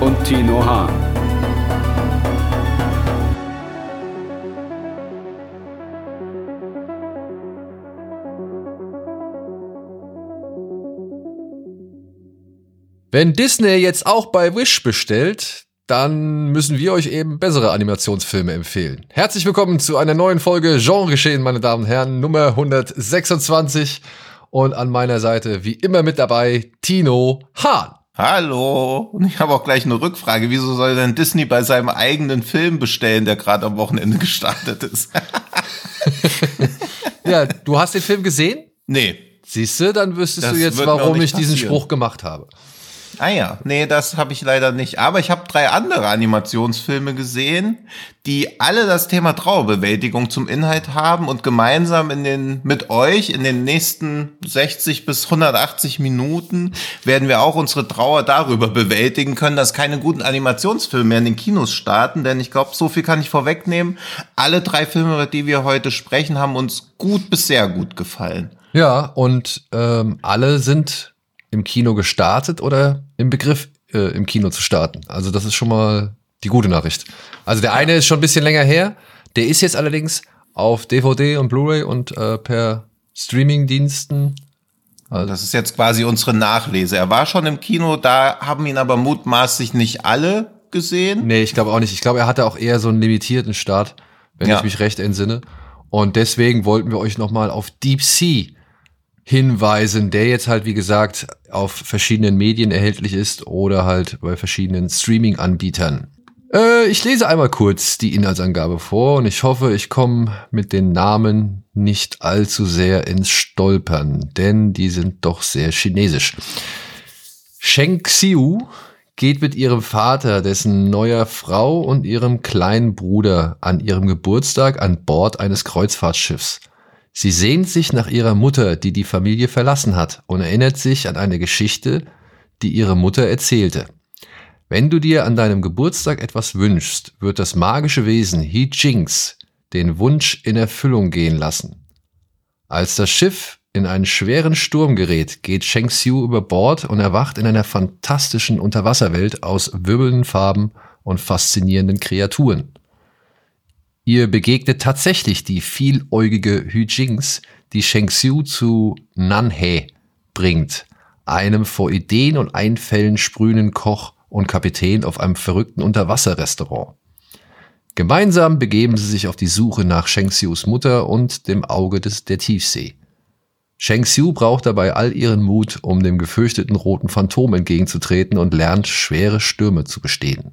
und Tino Hahn. Wenn Disney jetzt auch bei Wish bestellt, dann müssen wir euch eben bessere Animationsfilme empfehlen. Herzlich willkommen zu einer neuen Folge Genregeschehen, meine Damen und Herren, Nummer 126. Und an meiner Seite, wie immer mit dabei, Tino Hahn. Hallo. Und ich habe auch gleich eine Rückfrage. Wieso soll denn Disney bei seinem eigenen Film bestellen, der gerade am Wochenende gestartet ist? ja, du hast den Film gesehen? Nee. Siehst du, dann wüsstest das du jetzt, warum ich diesen Spruch gemacht habe. Ah ja, nee, das habe ich leider nicht. Aber ich habe drei andere Animationsfilme gesehen, die alle das Thema Trauerbewältigung zum Inhalt haben und gemeinsam in den mit euch in den nächsten 60 bis 180 Minuten werden wir auch unsere Trauer darüber bewältigen können, dass keine guten Animationsfilme mehr in den Kinos starten, denn ich glaube, so viel kann ich vorwegnehmen. Alle drei Filme, über die wir heute sprechen, haben uns gut bis sehr gut gefallen. Ja, und ähm, alle sind im Kino gestartet oder im Begriff, äh, im Kino zu starten. Also das ist schon mal die gute Nachricht. Also der eine ist schon ein bisschen länger her. Der ist jetzt allerdings auf DVD und Blu-ray und äh, per Streaming-Diensten. Also das ist jetzt quasi unsere Nachlese. Er war schon im Kino, da haben ihn aber mutmaßlich nicht alle gesehen. Nee, ich glaube auch nicht. Ich glaube, er hatte auch eher so einen limitierten Start, wenn ja. ich mich recht entsinne. Und deswegen wollten wir euch nochmal auf Deep Sea hinweisen, der jetzt halt, wie gesagt, auf verschiedenen Medien erhältlich ist oder halt bei verschiedenen Streaming-Anbietern. Äh, ich lese einmal kurz die Inhaltsangabe vor und ich hoffe, ich komme mit den Namen nicht allzu sehr ins Stolpern, denn die sind doch sehr chinesisch. Sheng Xiu geht mit ihrem Vater, dessen neuer Frau und ihrem kleinen Bruder an ihrem Geburtstag an Bord eines Kreuzfahrtschiffs. Sie sehnt sich nach ihrer Mutter, die die Familie verlassen hat, und erinnert sich an eine Geschichte, die ihre Mutter erzählte. Wenn du dir an deinem Geburtstag etwas wünschst, wird das magische Wesen He Jinx den Wunsch in Erfüllung gehen lassen. Als das Schiff in einen schweren Sturm gerät, geht Sheng Xiu über Bord und erwacht in einer fantastischen Unterwasserwelt aus wirbelnden Farben und faszinierenden Kreaturen. Ihr begegnet tatsächlich die vieläugige Hu Jings, die Sheng Xiu zu Nanhe bringt, einem vor Ideen und Einfällen sprühenden Koch und Kapitän auf einem verrückten Unterwasserrestaurant. Gemeinsam begeben sie sich auf die Suche nach Sheng Xius Mutter und dem Auge des, der Tiefsee. Sheng Xiu braucht dabei all ihren Mut, um dem gefürchteten roten Phantom entgegenzutreten und lernt, schwere Stürme zu bestehen.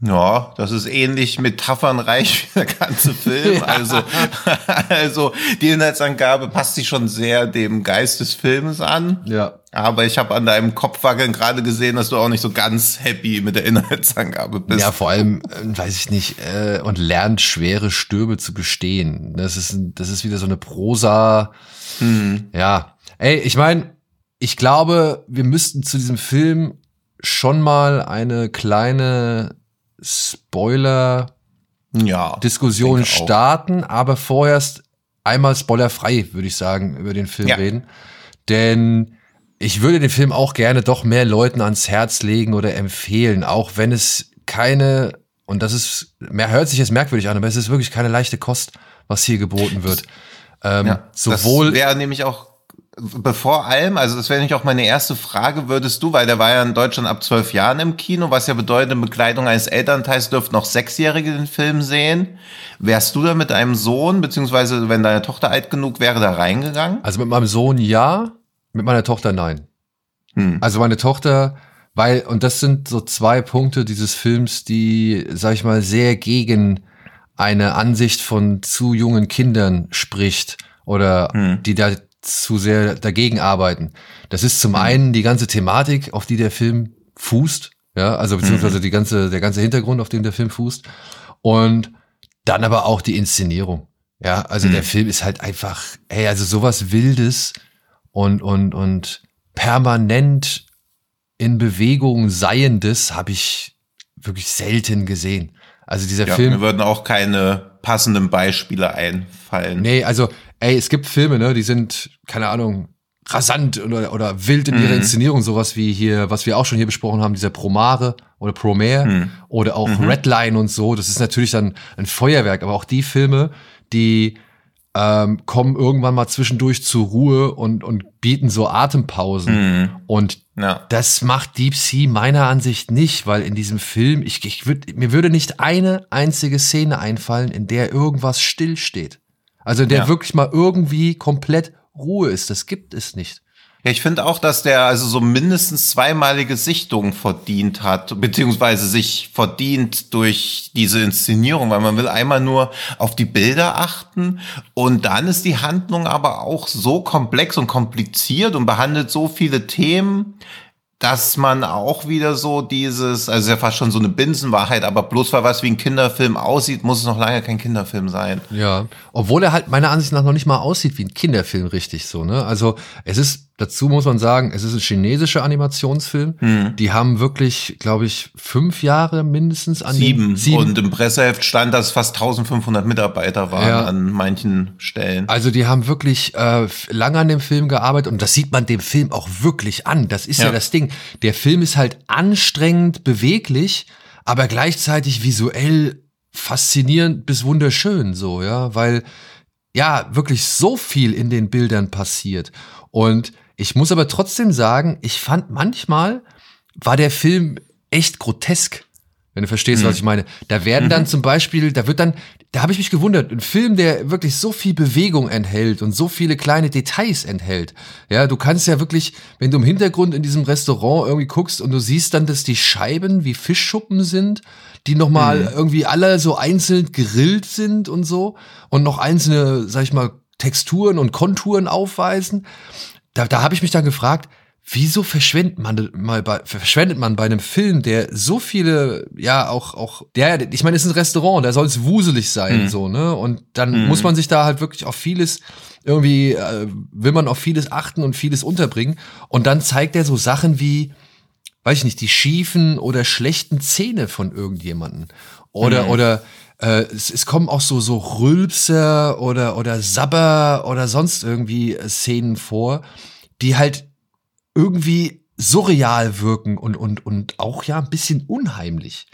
Ja, das ist ähnlich metaphernreich wie der ganze Film. Ja. Also, also die Inhaltsangabe passt sich schon sehr dem Geist des Films an. Ja. Aber ich habe an deinem Kopfwackeln gerade gesehen, dass du auch nicht so ganz happy mit der Inhaltsangabe bist. Ja, vor allem, äh, weiß ich nicht, äh, und lernt schwere Stürme zu bestehen. Das ist, das ist wieder so eine Prosa. Hm. Ja. Ey, ich meine, ich glaube, wir müssten zu diesem Film schon mal eine kleine Spoiler-Diskussion ja, starten, aber vorerst einmal spoilerfrei, würde ich sagen, über den Film ja. reden. Denn ich würde den Film auch gerne doch mehr Leuten ans Herz legen oder empfehlen, auch wenn es keine, und das ist, mehr hört sich jetzt merkwürdig an, aber es ist wirklich keine leichte Kost, was hier geboten wird. Ähm, ja, sowohl das wäre nämlich auch bevor allem, also das wäre nicht auch meine erste Frage, würdest du, weil der war ja in Deutschland ab zwölf Jahren im Kino, was ja bedeutet, in Bekleidung eines Elternteils dürften noch Sechsjährige den Film sehen. Wärst du da mit deinem Sohn, beziehungsweise wenn deine Tochter alt genug wäre, da reingegangen? Also mit meinem Sohn ja, mit meiner Tochter nein. Hm. Also meine Tochter, weil, und das sind so zwei Punkte dieses Films, die, sag ich mal, sehr gegen eine Ansicht von zu jungen Kindern spricht oder hm. die da zu sehr dagegen arbeiten. Das ist zum mhm. einen die ganze Thematik, auf die der Film fußt. Ja, also beziehungsweise die ganze, der ganze Hintergrund, auf dem der Film fußt. Und dann aber auch die Inszenierung. Ja, also der Film ist halt einfach, ey, also sowas Wildes und, und, und permanent in Bewegung Seiendes habe ich wirklich selten gesehen. Also dieser Ja, Film. mir würden auch keine passenden Beispiele einfallen. Nee, also, ey, es gibt Filme, ne, die sind, keine Ahnung, rasant oder, oder wild in ihrer Inszenierung, sowas wie hier, was wir auch schon hier besprochen haben, dieser Promare oder Promare oder auch Redline und so. Das ist natürlich dann ein Feuerwerk, aber auch die Filme, die ähm, kommen irgendwann mal zwischendurch zur Ruhe und, und bieten so Atempausen. Und Ja. das macht Deep Sea meiner Ansicht nicht, weil in diesem Film, ich, ich würd, mir würde nicht eine einzige Szene einfallen, in der irgendwas stillsteht. Also der Ja. wirklich mal irgendwie komplett Ruhe ist. Das gibt es nicht. Ja, ich finde auch, dass der also so mindestens zweimalige Sichtung verdient hat, beziehungsweise sich verdient durch diese Inszenierung, weil man will einmal nur auf die Bilder achten und dann ist die Handlung aber auch so komplex und kompliziert und behandelt so viele Themen, dass man auch wieder so dieses, also ja fast schon so eine Binsenwahrheit, aber bloß weil was wie ein Kinderfilm aussieht, muss es noch lange kein Kinderfilm sein. Ja. Obwohl er halt meiner Ansicht nach noch nicht mal aussieht wie ein Kinderfilm richtig so, ne? Also es ist, dazu muss man sagen, es ist ein chinesischer Animationsfilm. Hm. Die haben wirklich, glaube ich, fünf Jahre mindestens an Sieben. sieben Und im Presseheft stand, dass fast 1500 Mitarbeiter waren Ja. an manchen Stellen. Also die haben wirklich äh, lange an dem Film gearbeitet und das sieht man dem Film auch wirklich an. Das ist ja. Ja. das Ding. Der Film ist halt anstrengend, beweglich, aber gleichzeitig visuell faszinierend bis wunderschön so, ja, weil ja wirklich so viel in den Bildern passiert. Und ich muss aber trotzdem sagen, ich fand manchmal war der Film echt grotesk. Wenn du verstehst, was ich meine. Da werden dann zum Beispiel, da wird dann, da habe ich mich gewundert, ein Film, der wirklich so viel Bewegung enthält und so viele kleine Details enthält. Ja, du kannst ja wirklich, wenn du im Hintergrund in diesem Restaurant irgendwie guckst und du siehst dann, dass die Scheiben wie Fischschuppen sind, die nochmal irgendwie alle so einzeln gegrillt sind und so und noch einzelne, sag ich mal, Texturen und Konturen aufweisen. Da, da habe ich mich dann gefragt, wieso verschwendet man mal bei, verschwendet man bei einem Film, der so viele, ja, auch, auch, der, ich meine, es ist ein Restaurant, da soll es wuselig sein, so, ne? Und dann muss man sich da halt wirklich auf vieles, irgendwie, äh, will man auf vieles achten und vieles unterbringen. Und dann zeigt er so Sachen wie, weiß ich nicht, die schiefen oder schlechten Zähne von irgendjemanden. Oder, oder äh, es, es kommen auch so, so Rülpser oder, oder Sabber oder sonst irgendwie äh, Szenen vor, die halt irgendwie surreal wirken und, und, und auch ja ein bisschen unheimlich.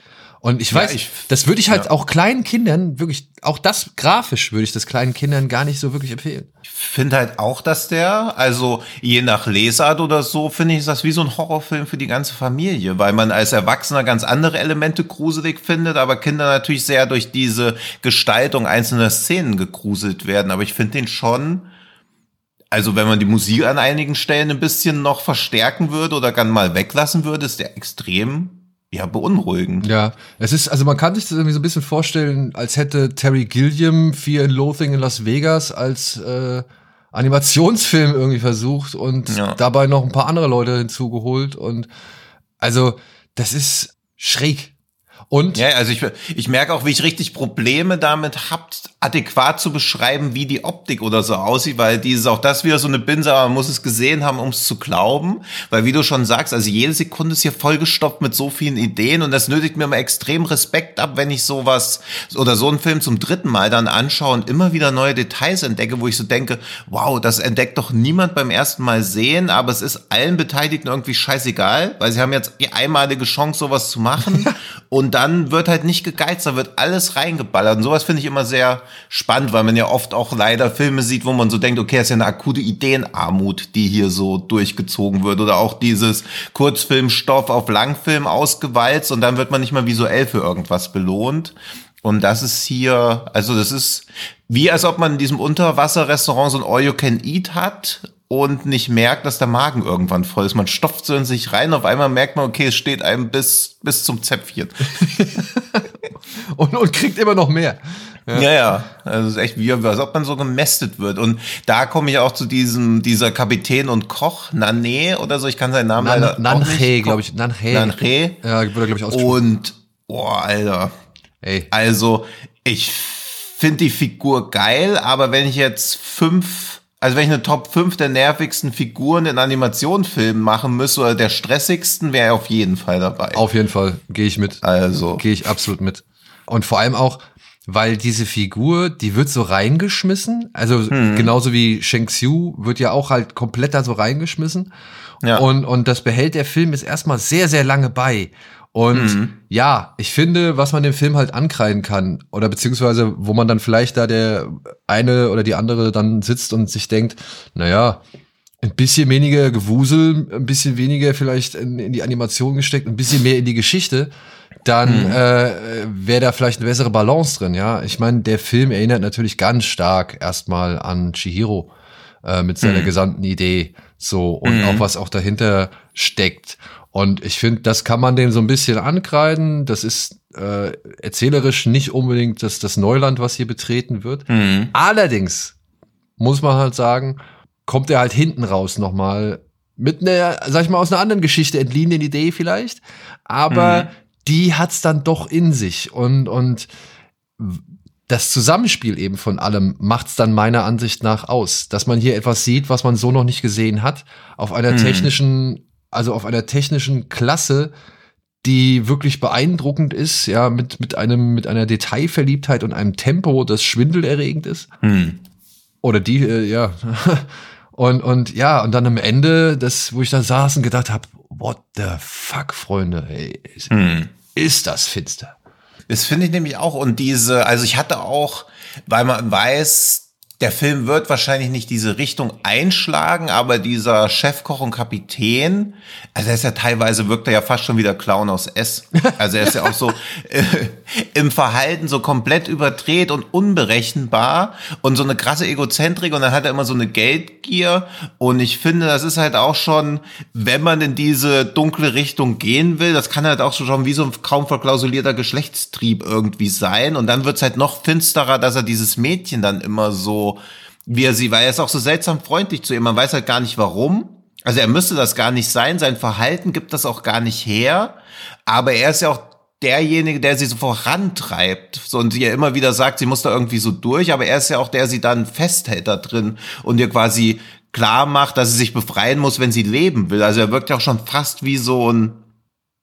Und ich Ja, weiß, ich- das würde ich halt ja. auch kleinen Kindern, wirklich, auch das grafisch würde ich das kleinen Kindern gar nicht so wirklich empfehlen. Ich finde halt auch, dass der, also je nach Lesart oder so, finde ich, ist das wie so ein Horrorfilm für die ganze Familie, weil man als Erwachsener ganz andere Elemente gruselig findet, aber Kinder natürlich sehr durch diese Gestaltung einzelner Szenen gegruselt werden. Aber ich finde den schon, also wenn man die Musik an einigen Stellen ein bisschen noch verstärken würde oder dann mal weglassen würde, ist der extrem, ja, beunruhigend. Ja, es ist, also man kann sich das irgendwie so ein bisschen vorstellen, als hätte Terry Gilliam Fear and Loathing in Las Vegas als äh, Animationsfilm irgendwie versucht und Ja. dabei noch ein paar andere Leute hinzugeholt und also das ist schräg. Und? Ja, also ich, ich merke auch, wie ich richtig Probleme damit habt, adäquat zu beschreiben, wie die Optik oder so aussieht, weil dieses auch das wieder so eine Binse, aber man muss es gesehen haben, um es zu glauben, weil wie du schon sagst, also jede Sekunde ist hier vollgestopft mit so vielen Ideen und das nötigt mir immer extrem Respekt ab, wenn ich sowas oder so einen Film zum dritten Mal dann anschaue und immer wieder neue Details entdecke, wo ich so denke, wow, das entdeckt doch niemand beim ersten Mal sehen, aber es ist allen Beteiligten irgendwie scheißegal, weil sie haben jetzt die einmalige Chance, sowas zu machen. Und dann wird halt nicht gegeizt, da wird alles reingeballert. Und sowas finde ich immer sehr spannend, weil man ja oft auch leider Filme sieht, wo man so denkt, okay, das ist ja eine akute Ideenarmut, die hier so durchgezogen wird. Oder auch dieses Kurzfilmstoff auf Langfilm ausgewalzt und dann wird man nicht mal visuell für irgendwas belohnt. Und das ist hier, also das ist wie als ob man in diesem Unterwasserrestaurant so ein All You Can Eat hat und nicht merkt, dass der Magen irgendwann voll ist. Man stopft so in sich rein, auf einmal merkt man, okay, es steht einem bis, bis zum Zäpfchen. und, und kriegt immer noch mehr. Ja, ja, ja. Also es ist echt wie, als ob man so gemästet wird. Und da komme ich auch zu diesem, dieser Kapitän und Koch, Nane oder so, ich kann seinen Namen Nan, leider Nanhe, glaube ich. Nanhe. Nanhe. Ja, wurde, glaube ich, ausgesprochen. Und, boah, Alter. Ey. Also, ich finde die Figur geil, aber wenn ich jetzt fünf, also wenn ich eine Top 5 der nervigsten Figuren in Animationsfilmen machen müsste oder der stressigsten, wäre er auf jeden Fall dabei. Auf jeden Fall, gehe ich mit. Also. Gehe ich absolut mit. Und vor allem auch, weil diese Figur, die wird so reingeschmissen, also Hm. genauso wie Shang Xiu wird ja auch halt komplett da so reingeschmissen. Ja. Und, und das behält der Film jetzt erstmal sehr, sehr lange bei. Und Mhm. ja, ich finde, was man dem Film halt ankreiden kann, oder beziehungsweise, wo man dann vielleicht da der eine oder die andere dann sitzt und sich denkt, naja, ein bisschen weniger Gewusel, ein bisschen weniger vielleicht in, in die Animation gesteckt, ein bisschen mehr in die Geschichte, dann äh, wäre da vielleicht eine bessere Balance drin, ja. Ich meine, der Film erinnert natürlich ganz stark erstmal an Chihiro äh, mit seiner gesamten Idee, so und auch was auch dahinter steckt. Und ich finde, das kann man dem so ein bisschen ankreiden. Das ist äh, erzählerisch nicht unbedingt das, das Neuland, was hier betreten wird. Mhm. Allerdings muss man halt sagen, kommt er halt hinten raus nochmal mit einer, sag ich mal, aus einer anderen Geschichte entliehenen Idee vielleicht. Aber die hat's dann doch in sich. Und, und das Zusammenspiel eben von allem macht's dann meiner Ansicht nach aus. Dass man hier etwas sieht, was man so noch nicht gesehen hat, auf einer technischen, also auf einer technischen Klasse, die wirklich beeindruckend ist, ja, mit, mit einem, mit einer Detailverliebtheit und einem Tempo, das schwindelerregend ist. Hm. Oder die, äh, ja. Und, und ja, und dann am Ende, das, wo ich da saß und gedacht habe, what the fuck, Freunde, ey, ist, Hm. ist das finster. Das finde ich nämlich auch. Und diese, also ich hatte auch, weil man weiß, der Film wird wahrscheinlich nicht diese Richtung einschlagen, aber dieser Chefkoch und Kapitän, also er ist ja teilweise, wirkt er ja fast schon wie der Clown aus S. Also er ist ja auch so äh, im Verhalten so komplett überdreht und unberechenbar und so eine krasse Egozentrik und dann hat er immer so eine Geldgier und ich finde, das ist halt auch schon, wenn man in diese dunkle Richtung gehen will, das kann halt auch schon wie so ein kaum verklausulierter Geschlechtstrieb irgendwie sein und dann wird's halt noch finsterer, dass er dieses Mädchen dann immer so, wie er sie, weil er ist auch so seltsam freundlich zu ihr, man weiß halt gar nicht warum. Also er müsste das gar nicht sein, sein Verhalten gibt das auch gar nicht her, aber er ist ja auch derjenige, der sie so vorantreibt. So, und ja immer wieder sagt, sie muss da irgendwie so durch, aber er ist ja auch der, der sie dann festhält da drin und ihr quasi klar macht, dass sie sich befreien muss, wenn sie leben will. Also er wirkt ja auch schon fast wie so ein,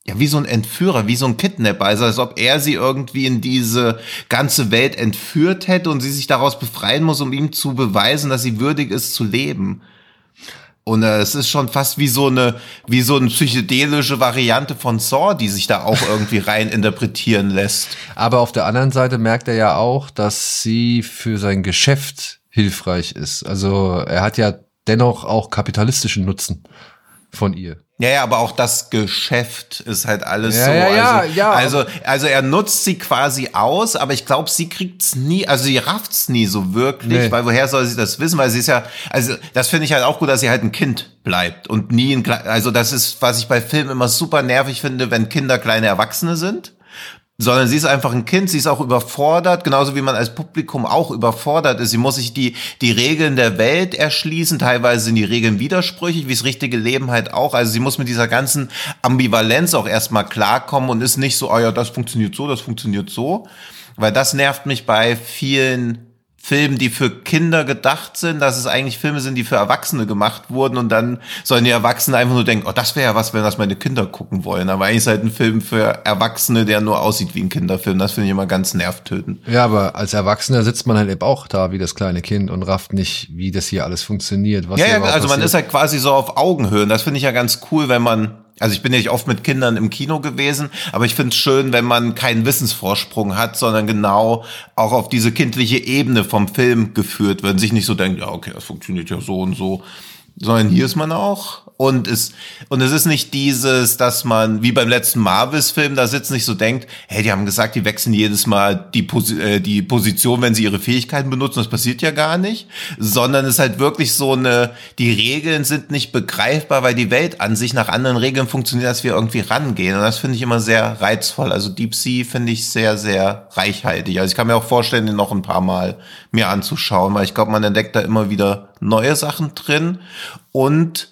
ja, wie so ein Entführer, wie so ein Kidnapper. Also als ob er sie irgendwie in diese ganze Welt entführt hätte und sie sich daraus befreien muss, um ihm zu beweisen, dass sie würdig ist zu leben. Und äh, es ist schon fast wie so eine, wie so eine psychedelische Variante von Saw, die sich da auch irgendwie rein interpretieren lässt. Aber auf der anderen Seite merkt er ja auch, dass sie für sein Geschäft hilfreich ist. Also er hat ja dennoch auch kapitalistischen Nutzen von ihr. Ja, ja, aber auch das Geschäft ist halt alles Ja, so. ja, ja, also, ja, also, also er nutzt sie quasi aus, aber ich glaube, sie kriegt's nie, also sie rafft's nie so wirklich, Nee. weil woher soll sie das wissen? Weil sie ist ja, also das finde ich halt auch gut, dass sie halt ein Kind bleibt und nie ein, also das ist, was ich bei Filmen immer super nervig finde, wenn Kinder kleine Erwachsene sind. Sondern sie ist einfach ein Kind, sie ist auch überfordert, genauso wie man als Publikum auch überfordert ist. Sie muss sich die, die Regeln der Welt erschließen, teilweise sind die Regeln widersprüchig, wie das richtige Leben halt auch. Also sie muss mit dieser ganzen Ambivalenz auch erstmal klarkommen und ist nicht so, oh ja, das funktioniert so, das funktioniert so. Weil das nervt mich bei vielen Filmen, die für Kinder gedacht sind, dass es eigentlich Filme sind, die für Erwachsene gemacht wurden und dann sollen die Erwachsenen einfach nur denken, oh, das wäre ja was, wenn das meine Kinder gucken wollen. Aber eigentlich ist halt ein Film für Erwachsene, der nur aussieht wie ein Kinderfilm. Das finde ich immer ganz nervtötend. Ja, aber als Erwachsener sitzt man halt eben auch da wie das kleine Kind und rafft nicht, wie das hier alles funktioniert. Was Ja, ja, also man passiert. ist halt quasi so auf Augenhöhe. Und das finde ich ja ganz cool, wenn man, also ich bin ja nicht oft mit Kindern im Kino gewesen, aber ich finde es schön, wenn man keinen Wissensvorsprung hat, sondern genau auch auf diese kindliche Ebene vom Film geführt wird. Sich nicht so denkt, ja, okay, das funktioniert ja so und so. Sondern hier ist man auch Und es, und es ist nicht dieses, dass man, wie beim letzten Marvels-Film, da sitzt nicht so denkt, hey, die haben gesagt, die wechseln jedes Mal die, Pos äh, die Position, wenn sie ihre Fähigkeiten benutzen. Das passiert ja gar nicht. Sondern es ist halt wirklich so eine, die Regeln sind nicht begreifbar, weil die Welt an sich nach anderen Regeln funktioniert, dass wir irgendwie rangehen. Und das finde ich immer sehr reizvoll. Also Deep Sea finde ich sehr, sehr reichhaltig. Also ich kann mir auch vorstellen, den noch ein paar Mal mir anzuschauen, weil ich glaube, man entdeckt da immer wieder neue Sachen drin. Und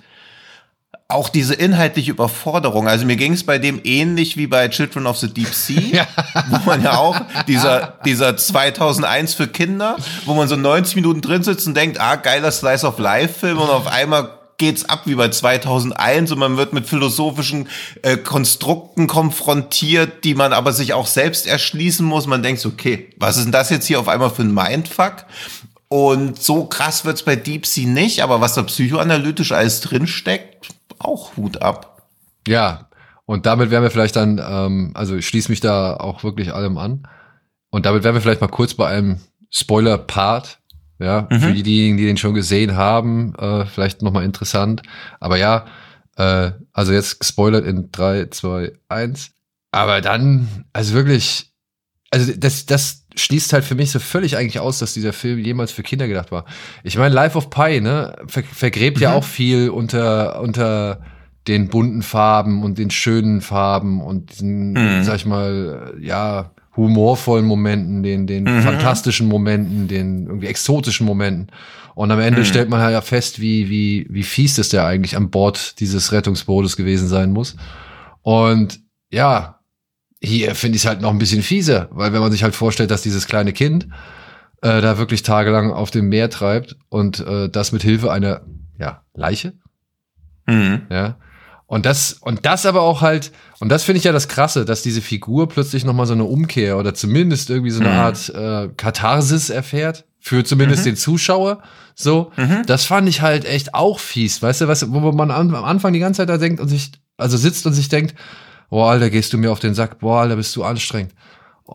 auch diese inhaltliche Überforderung. Also mir ging es bei dem ähnlich wie bei Children of the Deep Sea, ja. wo man ja auch dieser dieser 2001 für Kinder, wo man so 90 Minuten drin sitzt und denkt, ah geiler Slice of Life Film und auf einmal geht's ab wie bei 2001 und man wird mit philosophischen äh, Konstrukten konfrontiert, die man aber sich auch selbst erschließen muss. Man denkt, okay, was ist denn das jetzt hier auf einmal für ein Mindfuck? Und so krass wird's bei Deep Sea nicht, aber was da psychoanalytisch alles drinsteckt, auch Hut ab. Ja, und damit wären wir vielleicht dann, ähm, also ich schließe mich da auch wirklich allem an. Und damit wären wir vielleicht mal kurz bei einem Spoiler-Part. Ja, mhm. für diejenigen, die den schon gesehen haben, äh, vielleicht nochmal interessant. Aber ja, äh, also jetzt gespoilert in drei, zwei, eins. Aber dann, also wirklich, also das, das schließt halt für mich so völlig eigentlich aus, dass dieser Film jemals für Kinder gedacht war. Ich meine, Life of Pi, ne, ver vergräbt mhm. ja auch viel unter, unter den bunten Farben und den schönen Farben und diesen, mhm. sag ich mal, ja, humorvollen Momenten, den, den mhm. fantastischen Momenten, den irgendwie exotischen Momenten. Und am Ende mhm. stellt man halt ja fest, wie, wie, wie fies das der eigentlich an Bord dieses Rettungsbootes gewesen sein muss. Und ja, hier finde ich es halt noch ein bisschen fieser, weil wenn man sich halt vorstellt, dass dieses kleine Kind äh, da wirklich tagelang auf dem Meer treibt und äh, das mit Hilfe einer ja, Leiche. Mhm. Ja. Und das, und das aber auch halt, und das finde ich ja das Krasse, dass diese Figur plötzlich nochmal so eine Umkehr oder zumindest irgendwie so eine mhm. Art äh, Katharsis erfährt. Für zumindest mhm. den Zuschauer. So, mhm. das fand ich halt echt auch fies. Weißt du, was, wo man am Anfang die ganze Zeit da denkt und sich, also sitzt und sich denkt, boah, Alter, gehst du mir auf den Sack, boah, Alter, bist du anstrengend.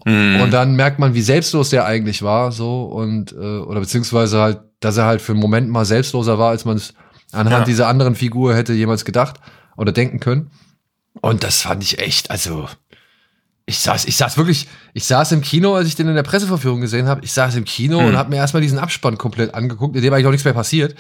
Mhm. Und dann merkt man, wie selbstlos der eigentlich war, so, und, äh, oder beziehungsweise halt, dass er halt für einen Moment mal selbstloser war, als man es anhand ja. dieser anderen Figur hätte jemals gedacht oder denken können. Und das fand ich echt, also, ich saß, ich saß wirklich, ich saß im Kino, als ich den in der Presseverführung gesehen habe. Ich saß im Kino mhm. und habe mir erstmal diesen Abspann komplett angeguckt, in dem eigentlich auch nichts mehr passiert.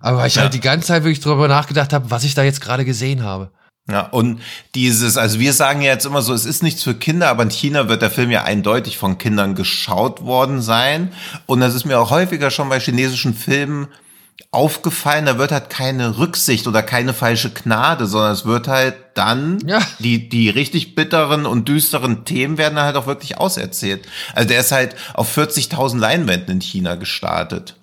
Aber weil ich ja. halt die ganze Zeit wirklich drüber nachgedacht habe, was ich da jetzt gerade gesehen habe. Ja, und dieses, also wir sagen ja jetzt immer so, es ist nichts für Kinder, aber in China wird der Film ja eindeutig von Kindern geschaut worden sein. Und das ist mir auch häufiger schon bei chinesischen Filmen aufgefallen, da wird halt keine Rücksicht oder keine falsche Gnade, sondern es wird halt dann, ja. die, die richtig bitteren und düsteren Themen werden halt auch wirklich auserzählt. Also der ist halt auf 40.000 Leinwänden in China gestartet.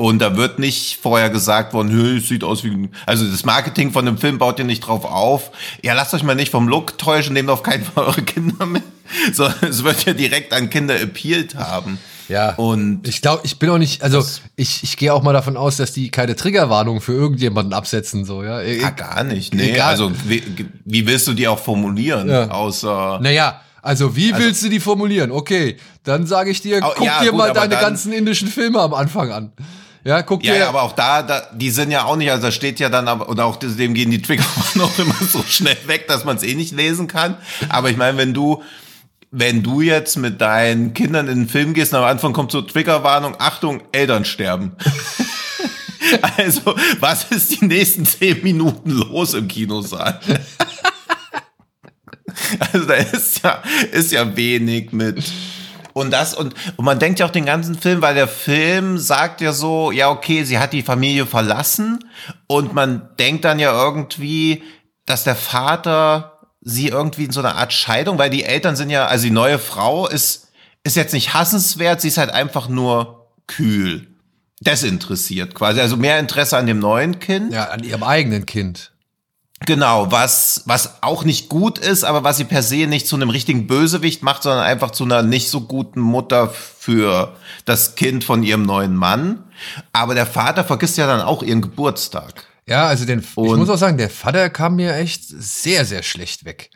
Und da wird nicht vorher gesagt worden, Hö, es sieht aus wie, also das Marketing von dem Film baut ihr nicht drauf auf. Ja, lasst euch mal nicht vom Look täuschen, nehmt auf keinen Fall eure Kinder mit. So, es wird ja direkt an Kinder appealed haben. Ja. Und ich glaube, ich bin auch nicht, also ich, ich gehe auch mal davon aus, dass die keine Triggerwarnung für irgendjemanden absetzen, so, ja. ja gar nicht, nee. Egal. Also, wie, wie willst du die auch formulieren? Ja. Außer. Naja, also wie also, willst du die formulieren? Okay, dann sage ich dir, guck ja, dir gut, mal deine ganzen indischen Filme am Anfang an. Ja, guck dir. Ja, ja, aber auch da, da, die sind ja auch nicht, also da steht ja dann, aber, oder auch dem gehen die Trigger noch immer so schnell weg, dass man es eh nicht lesen kann. Aber ich meine, wenn du, wenn du jetzt mit deinen Kindern in den Film gehst und am Anfang kommt so Triggerwarnung, Achtung, Eltern sterben. also, was ist die nächsten zehn Minuten los im Kinosaal? also, da ist ja, ist ja wenig mit, und das, und, und man denkt ja auch den ganzen Film, weil der Film sagt ja so, ja, okay, sie hat die Familie verlassen und man denkt dann ja irgendwie, dass der Vater sie irgendwie in so einer Art Scheidung, weil die Eltern sind ja, also die neue Frau ist, ist jetzt nicht hassenswert, sie ist halt einfach nur kühl. Desinteressiert quasi. Also mehr Interesse an dem neuen Kind. Ja, an ihrem eigenen Kind. Genau, was, was auch nicht gut ist, aber was sie per se nicht zu einem richtigen Bösewicht macht, sondern einfach zu einer nicht so guten Mutter für das Kind von ihrem neuen Mann. Aber der Vater vergisst ja dann auch ihren Geburtstag. Ja, also den, Und, ich muss auch sagen, der Vater kam mir echt sehr, sehr schlecht weg.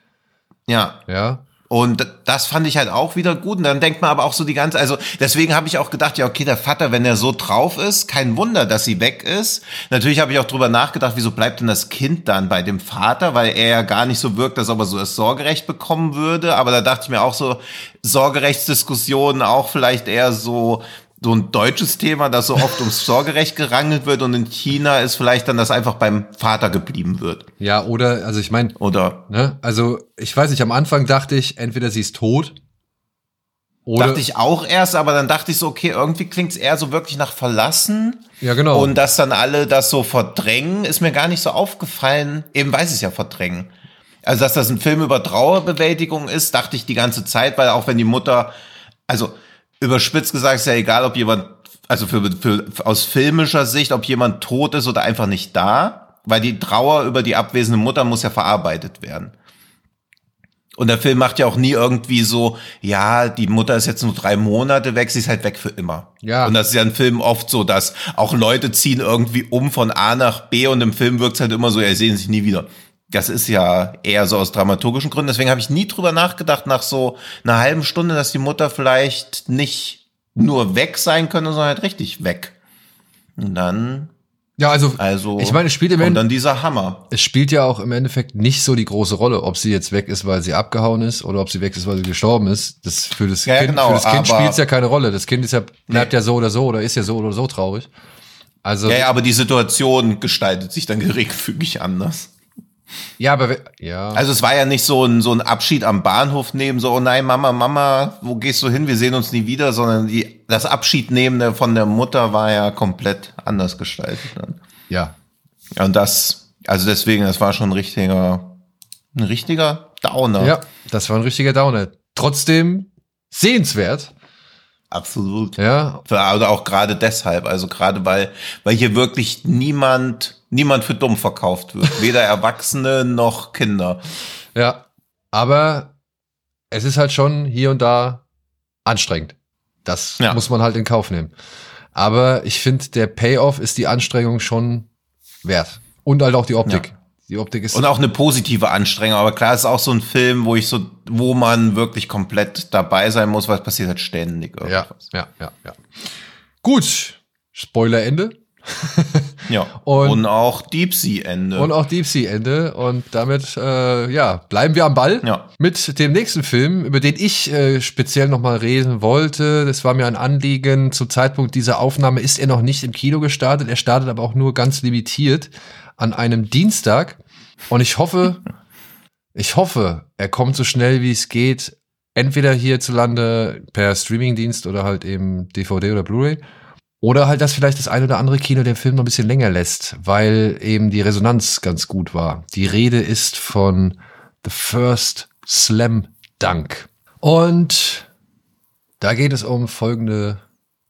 Ja. Ja. Und das fand ich halt auch wieder gut. Und dann denkt man aber auch so die ganze, also deswegen habe ich auch gedacht, ja, okay, der Vater, wenn er so drauf ist, kein Wunder, dass sie weg ist. Natürlich habe ich auch drüber nachgedacht, wieso bleibt denn das Kind dann bei dem Vater, weil er ja gar nicht so wirkt, als ob er so das Sorgerecht bekommen würde. Aber da dachte ich mir auch so, Sorgerechtsdiskussionen auch vielleicht eher so, so ein deutsches Thema, das so oft ums Sorgerecht gerangelt wird und in China ist vielleicht dann, dass einfach beim Vater geblieben wird. Ja, oder, also ich meine, Oder ne, also ich weiß nicht, am Anfang dachte ich, entweder sie ist tot oder. dachte ich auch erst, aber dann dachte ich so, okay, irgendwie klingt es eher so wirklich nach verlassen. ja, genau. Und dass dann alle das so verdrängen, ist mir gar nicht so aufgefallen. Eben weiß ich es ja verdrängen. Also, dass das ein Film über Trauerbewältigung ist, dachte ich die ganze Zeit, weil auch wenn die Mutter, also überspitzt gesagt, ist ja egal, ob jemand, also für, für, aus filmischer Sicht, ob jemand tot ist oder einfach nicht da, weil die Trauer über die abwesende Mutter muss ja verarbeitet werden. Und der Film macht ja auch nie irgendwie so, ja, die Mutter ist jetzt nur drei Monate weg, sie ist halt weg für immer. Ja. Und das ist ja in Filmen oft so, dass auch Leute ziehen irgendwie um von A nach B und im Film wirkt es halt immer so, ja, sie sehen sich nie wieder. Das ist ja eher so aus dramaturgischen Gründen. Deswegen habe ich nie drüber nachgedacht, nach so einer halben Stunde, dass die Mutter vielleicht nicht nur weg sein könnte, sondern halt richtig weg. Und dann, ja, also, also, ich meine, es spielt im Endeffekt, dann dieser Hammer. es spielt ja auch im Endeffekt nicht so die große Rolle, ob sie jetzt weg ist, weil sie abgehauen ist oder ob sie weg ist, weil sie gestorben ist. Das für das Ja, Kind, genau, für das Kind spielt es ja keine Rolle. Das Kind ist ja, bleibt Nee. ja so oder so oder ist ja so oder so traurig. Also, Ja, ja, aber die Situation gestaltet sich dann geringfügig anders. Ja, aber, ja. Also es war ja nicht so ein, so ein Abschied am Bahnhof nehmen, so, oh nein, Mama, Mama, wo gehst du hin? Wir sehen uns nie wieder, sondern die, das Abschiednehmen von der Mutter war ja komplett anders gestaltet. Dann. ja. Und das, also deswegen, das war schon ein richtiger, ein richtiger Downer. Ja, das war ein richtiger Downer. Trotzdem sehenswert. Absolut. Ja, Oder auch gerade deshalb, also gerade weil, weil hier wirklich niemand, niemand für dumm verkauft wird. Weder Erwachsene noch Kinder. ja. Aber es ist halt schon hier und da anstrengend. Das Ja. muss man halt in Kauf nehmen. Aber ich finde, der Payoff ist die Anstrengung schon wert. Und halt auch die Optik. Ja. Die Optik ist. Und auch eine positive Anstrengung. Aber klar, es ist auch so ein Film, wo ich so, wo man wirklich komplett dabei sein muss, weil es passiert halt ständig ja, irgendwas. ja, ja, ja. Gut. Spoiler-Ende. Ja. Und- Und, auch Deep Sea Ende. Und auch Deep Sea Ende. Und damit, äh, ja, bleiben wir am Ball Ja. mit dem nächsten Film, über den ich äh, speziell nochmal reden wollte. Das war mir ein Anliegen. Zum Zeitpunkt dieser Aufnahme ist er noch nicht im Kino gestartet. Er startet aber auch nur ganz limitiert an einem Dienstag. Und ich hoffe, ich hoffe, er kommt so schnell wie es geht. Entweder hierzulande per Streamingdienst oder halt eben DVD oder Blu-ray. Oder halt, dass vielleicht das ein oder andere Kino den Film noch ein bisschen länger lässt, weil eben die Resonanz ganz gut war. Die Rede ist von The First Slam Dunk. Und da geht es um folgende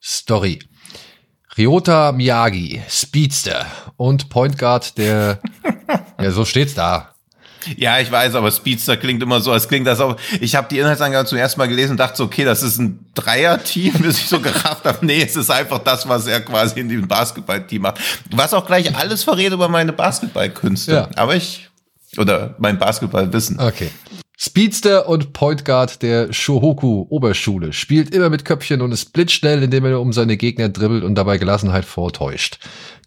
Story. Ryota Miyagi, Speedster und Point Guard der, ja, so steht's da. Ja, ich weiß, aber Speedster klingt immer so, als klingt das auch. Ich habe die Inhaltsangabe zum ersten Mal gelesen und dachte so, okay, das ist ein Dreier-Team, bis ich so gerafft habe. Nee, es ist einfach das, was er quasi in dem Basketballteam macht. Was auch gleich alles verrät über meine Basketballkünste. Ja. Aber ich, oder mein Basketballwissen. Okay. Speedster und Point Guard der Shohoku Oberschule spielt immer mit Köpfchen und ist blitzschnell, indem er um seine Gegner dribbelt und dabei Gelassenheit vortäuscht.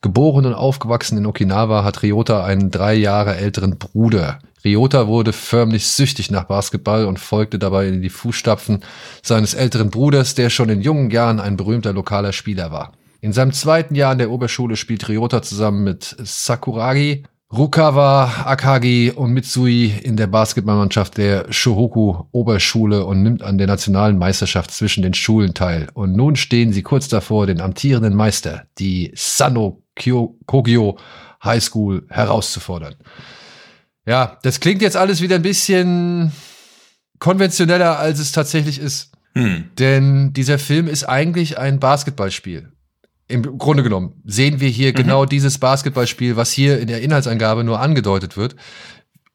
Geboren und aufgewachsen in Okinawa hat Ryota einen drei Jahre älteren Bruder. Ryota wurde förmlich süchtig nach Basketball und folgte dabei in die Fußstapfen seines älteren Bruders, der schon in jungen Jahren ein berühmter lokaler Spieler war. In seinem zweiten Jahr an der Oberschule spielt Ryota zusammen mit Sakuragi, Rukawa, Akagi und Mitsui in der Basketballmannschaft der Shohoku Oberschule und nimmt an der nationalen Meisterschaft zwischen den Schulen teil. Und nun stehen sie kurz davor, den amtierenden Meister, die Sano Kogyo High School, herauszufordern. Ja, das klingt jetzt alles wieder ein bisschen konventioneller, als es tatsächlich ist. Hm. Denn dieser Film ist eigentlich ein Basketballspiel. Im Grunde genommen sehen wir hier genau dieses Basketballspiel, was hier in der Inhaltsangabe nur angedeutet wird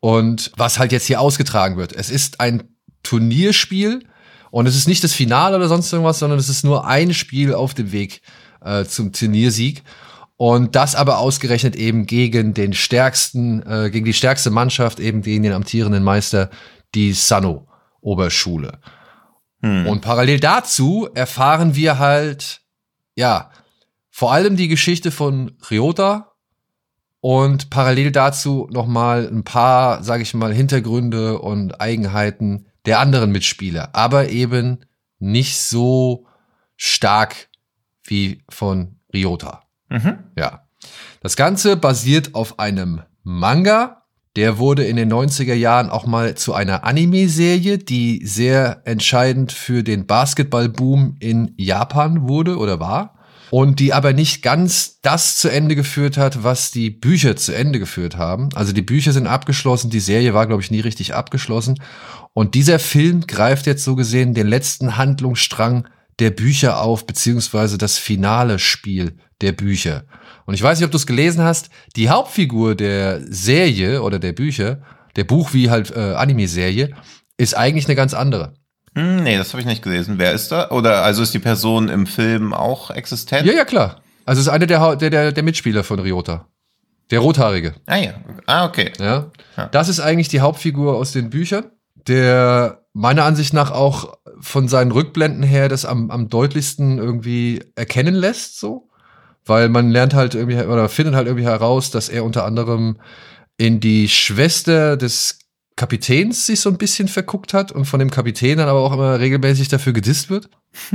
und was halt jetzt hier ausgetragen wird. Es ist ein Turnierspiel und es ist nicht das Finale oder sonst irgendwas, sondern es ist nur ein Spiel auf dem Weg äh, zum Turniersieg. Und das aber ausgerechnet eben gegen den stärksten, äh, gegen die stärkste Mannschaft, eben gegen den amtierenden Meister, die Sano. Oberschule. Hm. Und parallel dazu erfahren wir halt, ja, vor allem die Geschichte von Ryota und parallel dazu nochmal ein paar, sage ich mal, Hintergründe und Eigenheiten der anderen Mitspieler, aber eben nicht so stark wie von Ryota. Mhm. Ja. Das Ganze basiert auf einem Manga. Der wurde in den 90er Jahren auch mal zu einer Anime-Serie, die sehr entscheidend für den Basketball-Boom in Japan wurde oder war. Und die aber nicht ganz das zu Ende geführt hat, was die Bücher zu Ende geführt haben. Also die Bücher sind abgeschlossen, die Serie war, glaube ich, nie richtig abgeschlossen. Und dieser Film greift jetzt so gesehen den letzten Handlungsstrang der Bücher auf, beziehungsweise das finale Spiel der Bücher. Und ich weiß nicht, ob du es gelesen hast, die Hauptfigur der Serie oder der Bücher, der Buch wie halt äh, Anime-Serie, ist eigentlich eine ganz andere. Hm, nee, das habe ich nicht gelesen. Wer ist da? Oder also ist die Person im Film auch existent? Ja, ja, klar. Also ist einer der, der, der, der Mitspieler von Ryota. Der Rothaarige. Ah ja. Ah, okay. Ja. ja. Das ist eigentlich die Hauptfigur aus den Büchern, der meiner Ansicht nach auch von seinen Rückblenden her das am, am deutlichsten irgendwie erkennen lässt, so. Weil man lernt halt irgendwie oder findet halt irgendwie heraus, dass er unter anderem in die Schwester des Kapitäns sich so ein bisschen verguckt hat und von dem Kapitän dann aber auch immer regelmäßig dafür gedisst wird.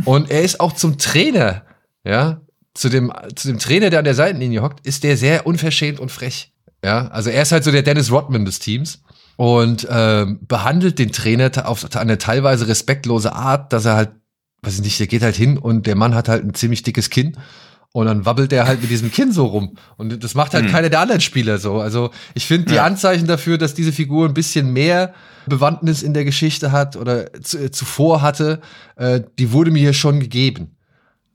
Und er ist auch zum Trainer, ja, zu dem, zu dem Trainer, der an der Seitenlinie hockt, ist der sehr unverschämt und frech. Ja, also er ist halt so der Dennis Rodman des Teams und ähm, behandelt den Trainer auf eine teilweise respektlose Art, dass er halt, weiß ich nicht, der geht halt hin und der Mann hat halt ein ziemlich dickes Kinn und dann wabbelt der halt mit diesem Kinn so rum. Und das macht halt mhm. keiner der anderen Spieler so. Also ich finde die. Anzeichen dafür, dass diese Figur ein bisschen mehr Bewandtnis in der Geschichte hat oder äh, zuvor hatte, äh, die wurde mir hier schon gegeben.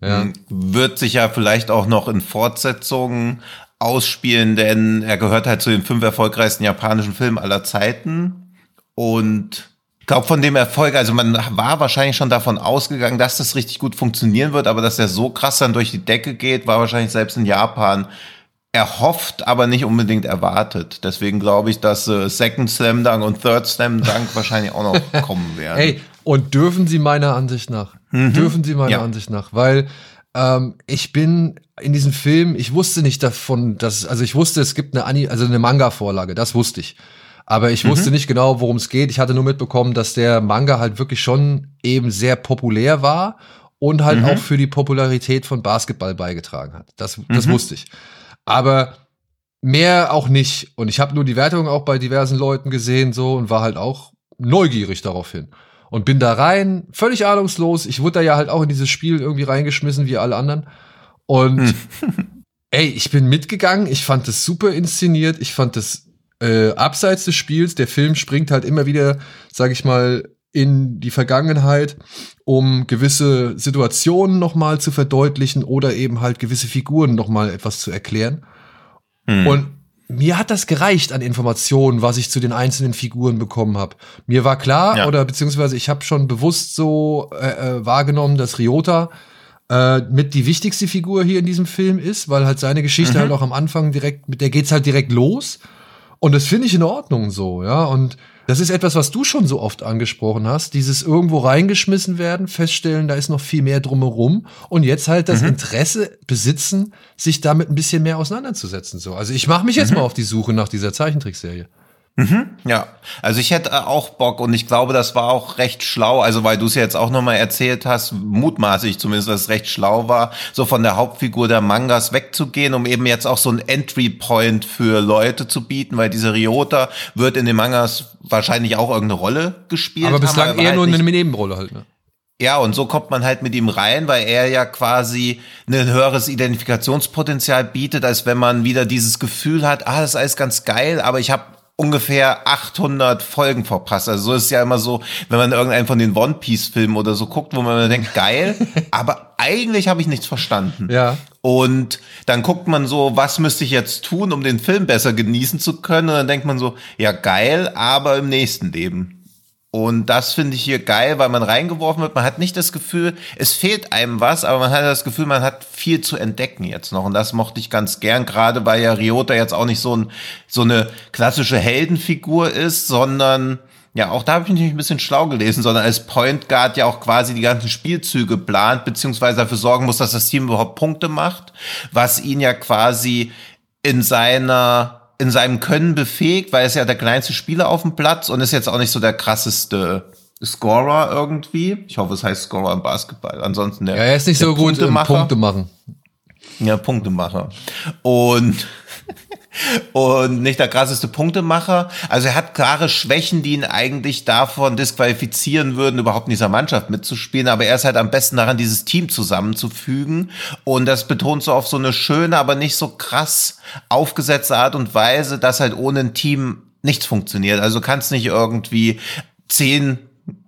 Ja. Hm, wird sich ja vielleicht auch noch in Fortsetzungen ausspielen, denn er gehört halt zu den fünf erfolgreichsten japanischen Filmen aller Zeiten. Und ich glaube, von dem Erfolg, also man war wahrscheinlich schon davon ausgegangen, dass das richtig gut funktionieren wird, aber dass er so krass dann durch die Decke geht, war wahrscheinlich selbst in Japan erhofft, aber nicht unbedingt erwartet. Deswegen glaube ich, dass äh, Second Slam Dunk und Third Slam Dunk wahrscheinlich auch noch kommen werden. Hey, und dürfen sie meiner Ansicht nach. Mhm. Dürfen sie meiner ja. Ansicht nach, weil ähm, ich bin in diesem Film, ich wusste nicht davon, dass, also ich wusste, es gibt eine, Ani also eine Manga-Vorlage, das wusste ich. Aber ich wusste mhm. nicht genau, worum es geht. Ich hatte nur mitbekommen, dass der Manga halt wirklich schon eben sehr populär war und halt mhm. auch für die Popularität von Basketball beigetragen hat. Das, das mhm. wusste ich. Aber mehr auch nicht. Und ich habe nur die Wertung auch bei diversen Leuten gesehen so und war halt auch neugierig daraufhin. Und bin da rein, völlig ahnungslos. Ich wurde da ja halt auch in dieses Spiel irgendwie reingeschmissen, wie alle anderen. Und hm. ey, ich bin mitgegangen. Ich fand das super inszeniert. Ich fand das äh, abseits des Spiels, der Film springt halt immer wieder, sag ich mal, in die Vergangenheit, um gewisse Situationen nochmal zu verdeutlichen oder eben halt gewisse Figuren nochmal etwas zu erklären. Mhm. Und mir hat das gereicht an Informationen, was ich zu den einzelnen Figuren bekommen habe. Mir war klar, ja. oder beziehungsweise ich habe schon bewusst so äh, äh, wahrgenommen, dass Ryota äh, mit die wichtigste Figur hier in diesem Film ist, weil halt seine Geschichte mhm. halt auch am Anfang direkt, mit der geht's halt direkt los. Und das finde ich in Ordnung so, ja. Und das ist etwas, was du schon so oft angesprochen hast. Dieses irgendwo reingeschmissen werden, feststellen, da ist noch viel mehr drumherum. Und jetzt halt das mhm. Interesse besitzen, sich damit ein bisschen mehr auseinanderzusetzen. So. Also ich mache mich jetzt mhm. mal auf die Suche nach dieser Zeichentrickserie. Mhm, ja, also ich hätte auch Bock und ich glaube, das war auch recht schlau, also weil du es ja jetzt auch nochmal erzählt hast, mutmaßlich zumindest, dass es recht schlau war, so von der Hauptfigur der Mangas wegzugehen, um eben jetzt auch so ein Entry-Point für Leute zu bieten, weil dieser Ryota wird in den Mangas wahrscheinlich auch irgendeine Rolle gespielt. Aber bislang haben, eher halt nur eine Nebenrolle halt, ne? Ja, und so kommt man halt mit ihm rein, weil er ja quasi ein höheres Identifikationspotenzial bietet, als wenn man wieder dieses Gefühl hat, ah, das ist alles ganz geil, aber ich habe ungefähr 800 Folgen verpasst. Also so ist es ja immer so, wenn man irgendeinen von den One Piece Filmen oder so guckt, wo man denkt, geil, aber eigentlich habe ich nichts verstanden. Ja. Und dann guckt man so, was müsste ich jetzt tun, um den Film besser genießen zu können? Und dann denkt man so, ja geil, aber im nächsten Leben. Und das finde ich hier geil, weil man reingeworfen wird. Man hat nicht das Gefühl, es fehlt einem was, aber man hat das Gefühl, man hat viel zu entdecken jetzt noch. Und das mochte ich ganz gern, gerade weil ja Ryota jetzt auch nicht so, ein, so eine klassische Heldenfigur ist, sondern ja, auch da habe ich mich ein bisschen schlau gelesen, sondern als Point Guard ja auch quasi die ganzen Spielzüge plant, beziehungsweise dafür sorgen muss, dass das Team überhaupt Punkte macht, was ihn ja quasi in seiner in seinem Können befähigt, weil er ist ja der kleinste Spieler auf dem Platz und ist jetzt auch nicht so der krasseste Scorer irgendwie. Ich hoffe, es heißt Scorer im Basketball. Ansonsten der. Ja, er ist nicht so gut im Punkte machen. Ja, Punktemacher. Und und nicht der krasseste Punktemacher. Also er hat klare Schwächen, die ihn eigentlich davon disqualifizieren würden, überhaupt in dieser Mannschaft mitzuspielen. Aber er ist halt am besten daran, dieses Team zusammenzufügen. Und das betont so auf so eine schöne, aber nicht so krass aufgesetzte Art und Weise, dass halt ohne ein Team nichts funktioniert. Also du kannst nicht irgendwie zehn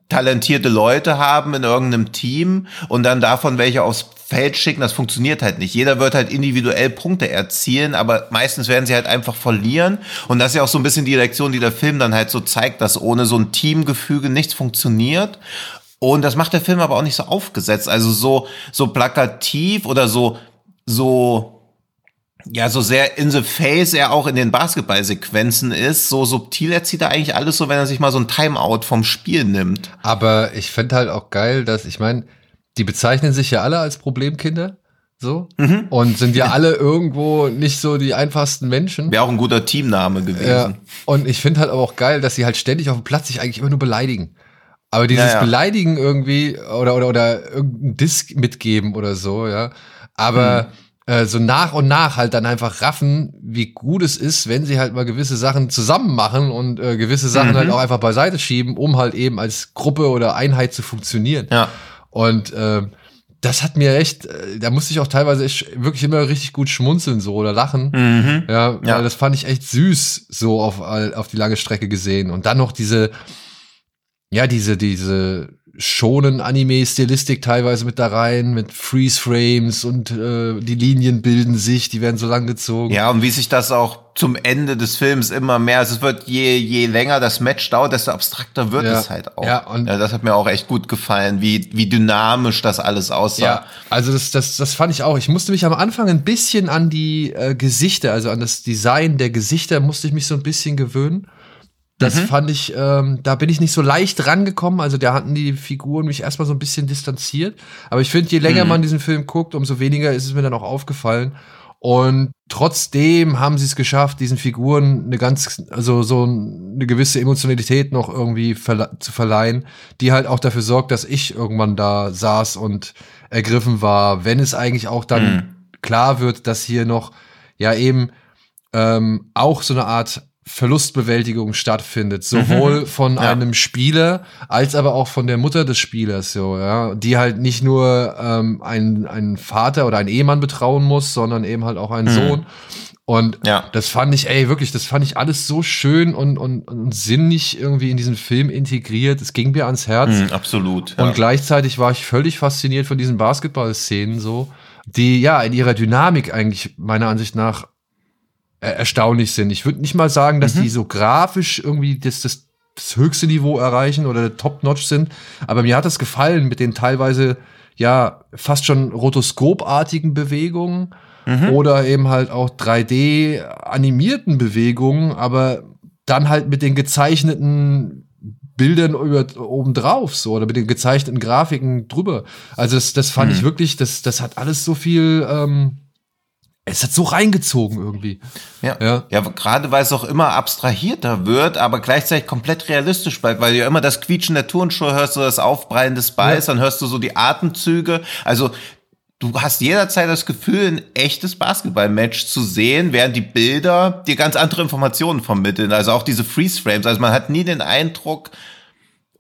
talentierte Leute haben in irgendeinem Team und dann davon welche aufs Feld schicken, das funktioniert halt nicht. Jeder wird halt individuell Punkte erzielen, aber meistens werden sie halt einfach verlieren. Und das ist ja auch so ein bisschen die Lektion, die der Film dann halt so zeigt, dass ohne so ein Teamgefüge nichts funktioniert. Und das macht der Film aber auch nicht so aufgesetzt. Also so, so plakativ oder so, so, ja, so sehr in the face er auch in den Basketballsequenzen ist, so subtil erzieht er eigentlich alles so, wenn er sich mal so ein Timeout vom Spiel nimmt. Aber ich fände halt auch geil, dass, ich meine, die bezeichnen sich ja alle als Problemkinder. So. Mhm. Und sind ja alle irgendwo nicht so die einfachsten Menschen. Wäre auch ein guter Teamname gewesen. Ja. Und ich finde halt aber auch geil, dass sie halt ständig auf dem Platz sich eigentlich immer nur beleidigen. Aber dieses ja, ja. Beleidigen irgendwie oder, oder, oder irgendeinen Disk mitgeben oder so, ja. Aber mhm. äh, so nach und nach halt dann einfach raffen, wie gut es ist, wenn sie halt mal gewisse Sachen zusammen machen und äh, gewisse Sachen mhm. halt auch einfach beiseite schieben, um halt eben als Gruppe oder Einheit zu funktionieren. Ja. Und äh, das hat mir echt, äh, da musste ich auch teilweise echt wirklich immer richtig gut schmunzeln so oder lachen. Mhm. Ja, ja, das fand ich echt süß so auf, auf die lange Strecke gesehen. Und dann noch diese, ja, diese, diese schonen Anime-Stilistik teilweise mit da rein, mit Freeze-Frames und äh, die Linien bilden sich, die werden so lang gezogen. Ja, und wie sich das auch zum Ende des Films immer mehr, also es wird je, je länger das Match dauert, desto abstrakter wird ja. es halt auch. Ja, und ja, das hat mir auch echt gut gefallen, wie, wie dynamisch das alles aussah. Ja, also das, das, das fand ich auch. Ich musste mich am Anfang ein bisschen an die äh, Gesichter, also an das Design der Gesichter, musste ich mich so ein bisschen gewöhnen. Das mhm. fand ich, ähm, da bin ich nicht so leicht rangekommen. Also da hatten die Figuren mich erstmal so ein bisschen distanziert. Aber ich finde, je länger mhm. man diesen Film guckt, umso weniger ist es mir dann auch aufgefallen. Und trotzdem haben sie es geschafft, diesen Figuren eine ganz, also so eine gewisse Emotionalität noch irgendwie verle zu verleihen, die halt auch dafür sorgt, dass ich irgendwann da saß und ergriffen war, wenn es eigentlich auch dann mhm. klar wird, dass hier noch ja eben ähm, auch so eine Art Verlustbewältigung stattfindet, sowohl mhm. von ja. einem Spieler als aber auch von der Mutter des Spielers, so ja, die halt nicht nur ähm, einen, einen Vater oder einen Ehemann betrauen muss, sondern eben halt auch einen mhm. Sohn. Und ja. das fand ich, ey, wirklich, das fand ich alles so schön und, und, und sinnig irgendwie in diesen Film integriert. Es ging mir ans Herz. Mhm, absolut. Ja. Und gleichzeitig war ich völlig fasziniert von diesen Basketball-Szenen so, die ja in ihrer Dynamik eigentlich meiner Ansicht nach erstaunlich sind. Ich würde nicht mal sagen, dass mhm. die so grafisch irgendwie das, das, das höchste Niveau erreichen oder top-notch sind, aber mir hat das gefallen mit den teilweise ja fast schon rotoskopartigen Bewegungen mhm. oder eben halt auch 3D animierten Bewegungen, aber dann halt mit den gezeichneten Bildern über, obendrauf so oder mit den gezeichneten Grafiken drüber. Also das, das fand mhm. ich wirklich, das, das hat alles so viel ähm, es hat so reingezogen irgendwie. Ja, ja. ja gerade weil es auch immer abstrahierter wird, aber gleichzeitig komplett realistisch bleibt, weil du ja immer das Quietschen der Turnschuhe hörst, so das Aufprallen des Balls, ja. dann hörst du so die Atemzüge. Also du hast jederzeit das Gefühl, ein echtes Basketball-Match zu sehen, während die Bilder dir ganz andere Informationen vermitteln. Also auch diese Freeze-Frames. Also man hat nie den Eindruck,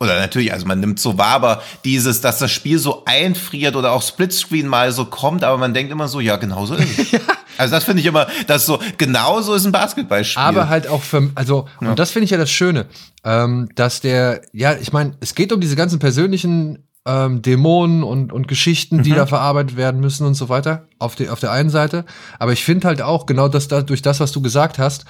oder natürlich, also man nimmt so wahr, aber dieses, dass das Spiel so einfriert oder auch Splitscreen mal so kommt, aber man denkt immer so, ja, genauso ist es. Also das finde ich immer, dass so genauso ist ein Basketballspiel. Aber halt auch für, also ja. und das finde ich ja das Schöne, ähm, dass der, ja, ich meine, es geht um diese ganzen persönlichen ähm, Dämonen und, und Geschichten, die mhm. da verarbeitet werden müssen und so weiter, auf, die, auf der einen Seite. Aber ich finde halt auch, genau das, da, durch das, was du gesagt hast,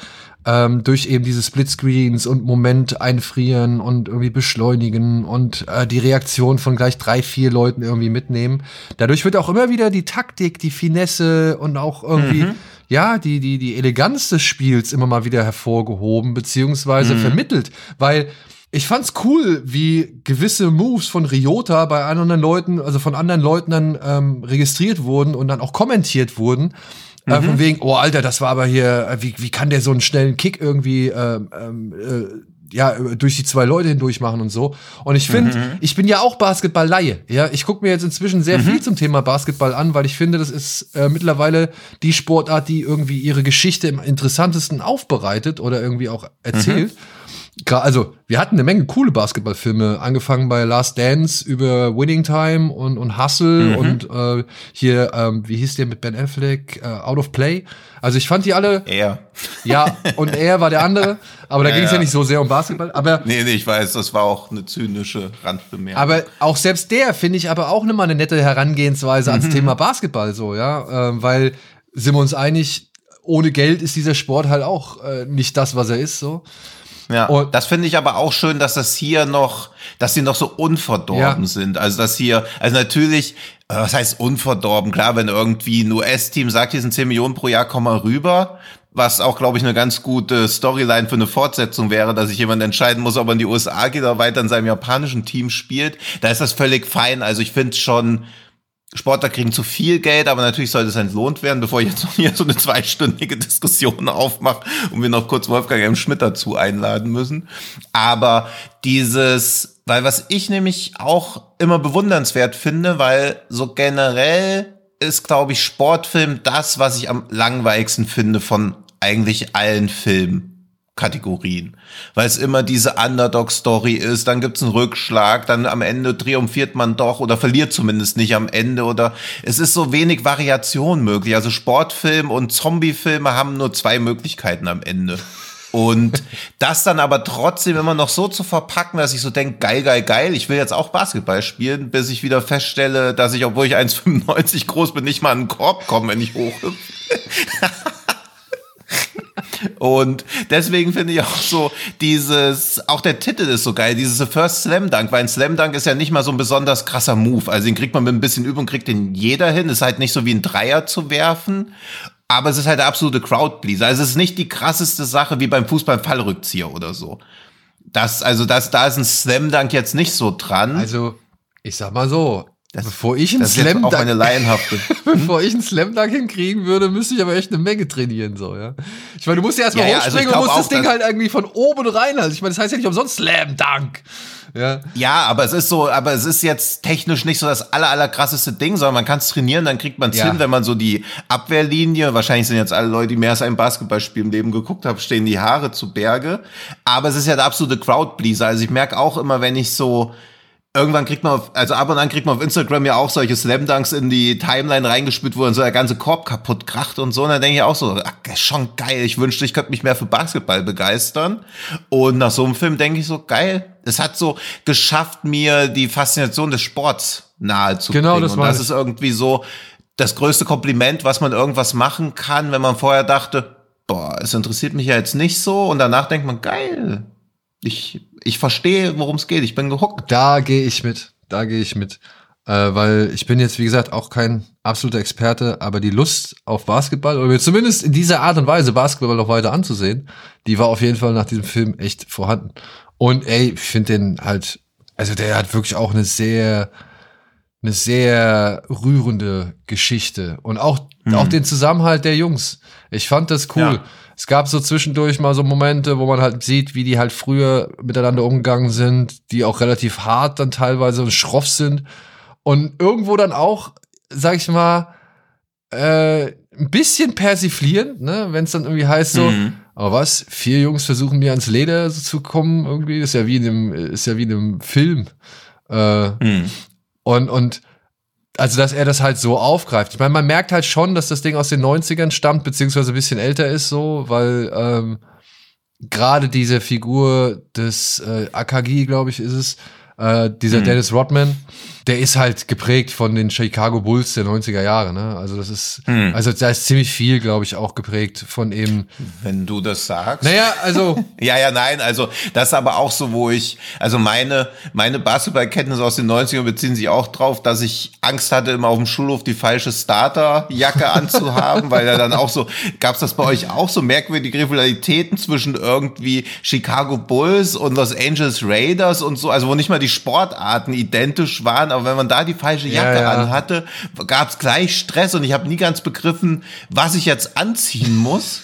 ähm, durch eben diese Splitscreens und Moment einfrieren und irgendwie beschleunigen und äh, die Reaktion von gleich drei, vier Leuten irgendwie mitnehmen. Dadurch wird auch immer wieder die Taktik, die Finesse und auch irgendwie, mhm. ja, die, die, die Eleganz des Spiels immer mal wieder hervorgehoben, beziehungsweise mhm. vermittelt. Weil ich fand's cool, wie gewisse Moves von Ryota bei anderen Leuten, also von anderen Leuten dann ähm, registriert wurden und dann auch kommentiert wurden. Äh, von wegen, oh Alter, das war aber hier, äh, wie, wie kann der so einen schnellen Kick irgendwie ähm, ähm, äh, ja, durch die zwei Leute hindurch machen und so. Und ich finde, Mhm. ich bin ja auch Basketball-Laie. Ja, ich gucke mir jetzt inzwischen sehr Mhm. viel zum Thema Basketball an, weil ich finde, das ist äh, mittlerweile die Sportart, die irgendwie ihre Geschichte im interessantesten aufbereitet oder irgendwie auch erzählt. Mhm. Also, wir hatten eine Menge coole Basketballfilme, angefangen bei Last Dance über Winning Time und, und Hustle Mhm. und äh, hier, ähm, wie hieß der mit Ben Affleck, äh, Out of Play. Also ich fand die alle, Er. ja, und er war der andere, aber da Ja, ging es ja ja. nicht so sehr um Basketball. Aber Nee, nee, ich weiß, das war auch eine zynische Randbemerkung. aber auch selbst der finde ich aber auch nochmal eine nette Herangehensweise ans Thema Basketball so, ja, ähm, weil sind wir uns einig, ohne Geld ist dieser Sport halt auch äh, nicht das, was er ist, so. Ja, Und- das finde ich aber auch schön, dass das hier noch, dass sie noch so unverdorben Ja. sind. Also dass hier, also natürlich, äh, was heißt unverdorben? Klar, wenn irgendwie ein US-Team sagt, hier sind 10 Millionen pro Jahr, komm mal rüber. Was auch, glaube ich, eine ganz gute Storyline für eine Fortsetzung wäre, dass sich jemand entscheiden muss, ob er in die USA geht oder weiter in seinem japanischen Team spielt. Da ist das völlig fein. Also ich finde schon, Sportler kriegen zu viel Geld, aber natürlich sollte es entlohnt werden, bevor ich jetzt noch hier so eine zweistündige Diskussion aufmache und wir noch kurz Wolfgang M. Schmidt dazu einladen müssen. Aber dieses, weil was ich nämlich auch immer bewundernswert finde, weil so generell ist, glaube ich, Sportfilm das, was ich am langweiligsten finde von eigentlich allen Filmen. Kategorien. Weil es immer diese Underdog-Story ist, dann gibt's einen Rückschlag, dann am Ende triumphiert man doch oder verliert zumindest nicht am Ende oder es ist so wenig Variation möglich. Also Sportfilm und Zombiefilme haben nur zwei Möglichkeiten am Ende. Und das dann aber trotzdem immer noch so zu verpacken, dass ich so denke, geil, geil, geil, ich will jetzt auch Basketball spielen, bis ich wieder feststelle, dass ich, obwohl ich 1,95 groß bin, nicht mal an den Korb komme, wenn ich hochhüpfe. Und deswegen finde ich auch so dieses, auch der Titel ist so geil, dieses The First Slam Dunk, weil ein Slam Dunk ist ja nicht mal so ein besonders krasser Move. Also den kriegt man mit ein bisschen Übung, kriegt den jeder hin. Ist halt nicht so wie ein Dreier zu werfen. Aber es ist halt der absolute Crowdpleaser. Also es ist nicht die krasseste Sache wie beim Fußball Fallrückzieher oder so. Das, also das, da ist ein Slam Dunk jetzt nicht so dran. Also, ich sag mal so, Das- bevor ich einen das Slam auch Dunk, laienhafte. bevor ich einen Slam Dunk hinkriegen würde, müsste ich aber echt eine Menge trainieren, so, ja. Ich meine, du musst ja erstmal Ja, ja, also hochspringen und musst das auch, Ding dass- halt irgendwie von oben rein. Also ich meine, das heißt ja nicht umsonst Slam Dunk. Ja. Ja, aber es ist so, aber es ist jetzt technisch nicht so das aller, aller krasseste Ding, sondern man kann es trainieren, dann kriegt man es Ja. hin, wenn man so die Abwehrlinie, wahrscheinlich sind jetzt alle Leute, die mehr als ein Basketballspiel im Leben geguckt haben, stehen die Haare zu Berge. Aber es ist ja der absolute Crowdpleaser. Also ich merke auch immer, wenn ich so, irgendwann kriegt man, auf, also ab und an kriegt man auf Instagram ja auch solche Slam Dunks in die Timeline reingespült, wo dann so der ganze Korb kaputt kracht und so. Und dann denke ich auch so, ach, das ist schon geil. Ich wünschte, ich könnte mich mehr für Basketball begeistern. Und nach so einem Film denke ich so, geil. Es hat so geschafft, mir die Faszination des Sports nahe zu Genau, bringen. das und das ich. ist irgendwie so das größte Kompliment, was man irgendwas machen kann, wenn man vorher dachte, boah, es interessiert mich ja jetzt nicht so. Und danach denkt man, geil. Ich, ich verstehe, worum es geht. Ich bin gehuckt. Da gehe ich mit. Da gehe ich mit. Äh, weil ich bin jetzt, wie gesagt, auch kein absoluter Experte, aber die Lust auf Basketball, oder mir zumindest in dieser Art und Weise Basketball noch weiter anzusehen, die war auf jeden Fall nach diesem Film echt vorhanden. Und ey, ich finde den halt, also der hat wirklich auch eine sehr, eine sehr rührende Geschichte. Und auch, auch den Zusammenhalt der Jungs. Ich fand das cool. Ja. Es gab so zwischendurch mal so Momente, wo man halt sieht, wie die halt früher miteinander umgegangen sind, die auch relativ hart dann teilweise und schroff sind. Und irgendwo dann auch, sag ich mal, äh, ein bisschen persiflierend, ne, wenn es dann irgendwie heißt so, Mhm. aber was, vier Jungs versuchen mir ans Leder so zu kommen, irgendwie, ist ja wie in einem, ist ja wie in einem Film. Äh, Mhm. und, und also, dass er das halt so aufgreift. Ich meine, man merkt halt schon, dass das Ding aus den 90ern stammt, beziehungsweise ein bisschen älter ist, so, weil ähm, gerade diese Figur des äh, Akagi, glaube ich, ist es, äh, dieser Mhm. Dennis Rodman, der ist halt geprägt von den Chicago Bulls der 90er Jahre, ne? Also das ist, hm. also da ist ziemlich viel, glaube ich, auch geprägt von eben. Wenn du das sagst. Naja, also. ja, ja, nein, also das ist aber auch so, wo ich, also meine, meine Basketballkenntnisse aus den 90ern beziehen sich auch drauf, dass ich Angst hatte, immer auf dem Schulhof die falsche Starterjacke anzuhaben, weil er dann auch so, gab's das bei euch auch so merkwürdige Rivalitäten zwischen irgendwie Chicago Bulls und Los Angeles Raiders und so, also wo nicht mal die Sportarten identisch waren, aber wenn man da die falsche Jacke ja, ja. anhatte, gab es gleich Stress und ich habe nie ganz begriffen, was ich jetzt anziehen muss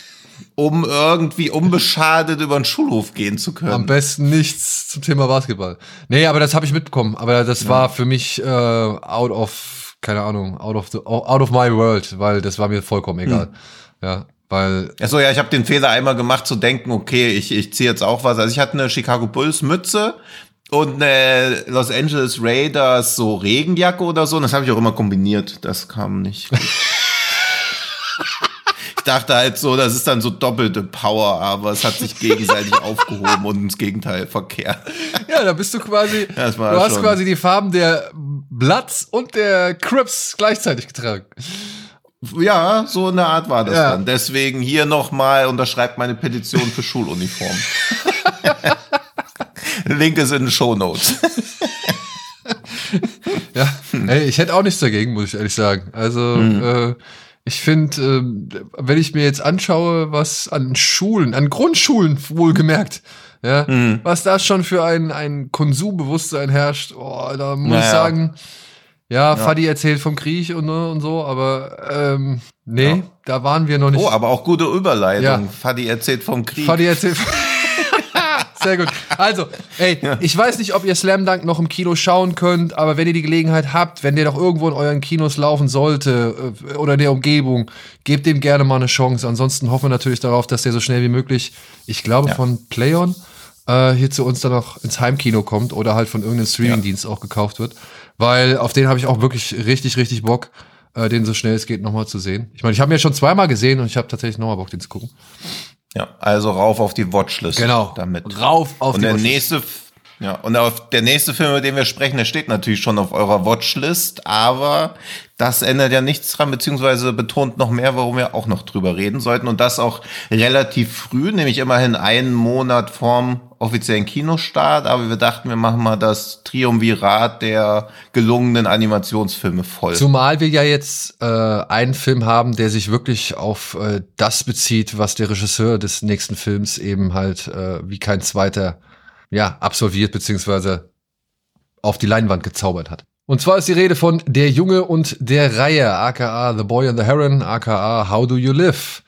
um irgendwie unbeschadet über den Schulhof gehen zu können. Am besten nichts zum Thema Basketball. Nee, aber das habe ich mitbekommen. Aber das ja. war für mich äh, out of, keine Ahnung, out of the, out of my world, weil das war mir vollkommen egal. Hm. Ja, weil. Achso, ja, ich habe den Fehler einmal gemacht zu denken, okay, ich, ich ziehe jetzt auch was. Also ich hatte eine Chicago Bulls Mütze und eine Los Angeles Raiders so Regenjacke oder so. Und das habe ich auch immer kombiniert. Das kam nicht. ich dachte halt so, das ist dann so doppelte Power, aber es hat sich gegenseitig aufgehoben und ins Gegenteil verkehrt. Ja, da bist du quasi, du hast schon. quasi die Farben der Bloods und der Crips gleichzeitig getragen. Ja, so eine Art war das ja. dann. Deswegen hier nochmal unterschreibt meine Petition für Schuluniform. Link ist in den Show Notes. ja, ey, ich hätte auch nichts dagegen, muss ich ehrlich sagen. Also, mhm. äh, ich finde, äh, wenn ich mir jetzt anschaue, was an Schulen, an Grundschulen wohlgemerkt, ja, mhm. was da schon für ein, ein Konsumbewusstsein herrscht, oh, da muss naja. ich sagen, ja, ja, Fadi erzählt vom Krieg und, und so, aber ähm, nee, ja. da waren wir noch nicht. Oh, aber auch gute Überleitung. Ja. Fadi erzählt vom Krieg. Fadi erzählt vom Sehr gut. Also, ey, ja. ich weiß nicht, ob ihr Slam Dunk noch im Kino schauen könnt, aber wenn ihr die Gelegenheit habt, wenn der doch irgendwo in euren Kinos laufen sollte äh, oder in der Umgebung, gebt dem gerne mal eine Chance. Ansonsten hoffen wir natürlich darauf, dass der so schnell wie möglich, ich glaube, ja. von Playon äh, hier zu uns dann noch ins Heimkino kommt oder halt von irgendeinem Streamingdienst ja. auch gekauft wird. Weil auf den habe ich auch wirklich richtig, richtig Bock, äh, den so schnell es geht nochmal zu sehen. Ich meine, ich habe ihn ja schon zweimal gesehen und ich habe tatsächlich nochmal Bock, den zu gucken. Ja, also rauf auf die Watchlist. Genau. Damit. Rauf auf und die der Watchlist. nächste, ja, und auf der nächste Film, über den wir sprechen, der steht natürlich schon auf eurer Watchlist, aber das ändert ja nichts dran, beziehungsweise betont noch mehr, warum wir auch noch drüber reden sollten. Und das auch relativ früh, nämlich immerhin einen Monat vorm offiziellen Kinostart. Aber wir dachten, wir machen mal das Triumvirat der gelungenen Animationsfilme voll. Zumal wir ja jetzt äh, einen Film haben, der sich wirklich auf äh, das bezieht, was der Regisseur des nächsten Films eben halt äh, wie kein zweiter ja absolviert, beziehungsweise auf die Leinwand gezaubert hat. Und zwar ist die Rede von Der Junge und der Reihe, aka The Boy and the Heron, aka How Do You Live,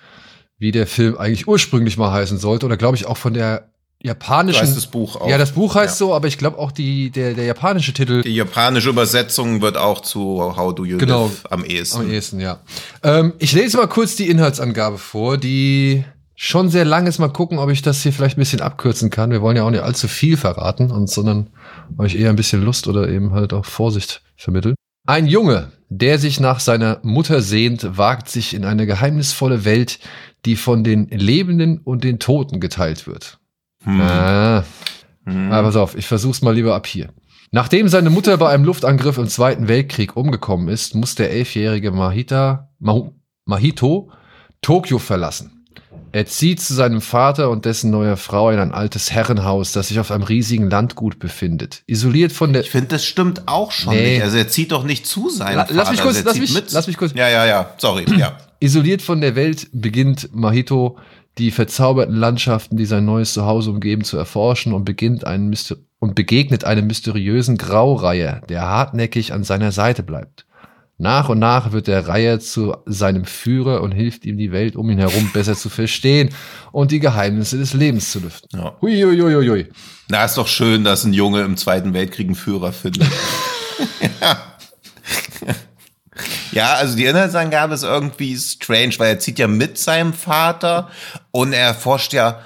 wie der Film eigentlich ursprünglich mal heißen sollte. Oder glaube ich auch von der japanischen. Heißt das Buch auch. Ja, das Buch heißt ja. so, aber ich glaube auch die, der, der japanische Titel. Die japanische Übersetzung wird auch zu How Do You genau, Live am ehesten. Am ehesten, ja. Ähm, ich lese mal kurz die Inhaltsangabe vor, die schon sehr lang ist. Mal gucken, ob ich das hier vielleicht ein bisschen abkürzen kann. Wir wollen ja auch nicht allzu viel verraten, und, sondern euch eher ein bisschen Lust oder eben halt auch Vorsicht vermitteln. Ein Junge, der sich nach seiner Mutter sehnt, wagt sich in eine geheimnisvolle Welt, die von den Lebenden und den Toten geteilt wird. Hm. Ah. Hm. Aber pass auf, ich versuch's mal lieber ab hier. Nachdem seine Mutter bei einem Luftangriff im Zweiten Weltkrieg umgekommen ist, muss der elfjährige Mahita, Mahito Tokio verlassen. Er zieht zu seinem Vater und dessen neuer Frau in ein altes Herrenhaus, das sich auf einem riesigen Landgut befindet. Isoliert von der. Ich finde, das stimmt auch schon nee. nicht. Also er zieht doch nicht zu seinem La Vater. Lass mich kurz, also lass mich, mit. lass mich kurz. Ja, ja, ja. Sorry. Ja. Isoliert von der Welt beginnt Mahito die verzauberten Landschaften, die sein neues Zuhause umgeben, zu erforschen und beginnt einen Myster und begegnet einem mysteriösen Graureiher, der hartnäckig an seiner Seite bleibt. Nach und nach wird der Reihe zu seinem Führer und hilft ihm, die Welt um ihn herum besser zu verstehen und die Geheimnisse des Lebens zu lüften. Ja. Hui, Na, ist doch schön, dass ein Junge im Zweiten Weltkrieg einen Führer findet. ja. ja, also die Inhaltsangabe ist irgendwie strange, weil er zieht ja mit seinem Vater und er forscht ja,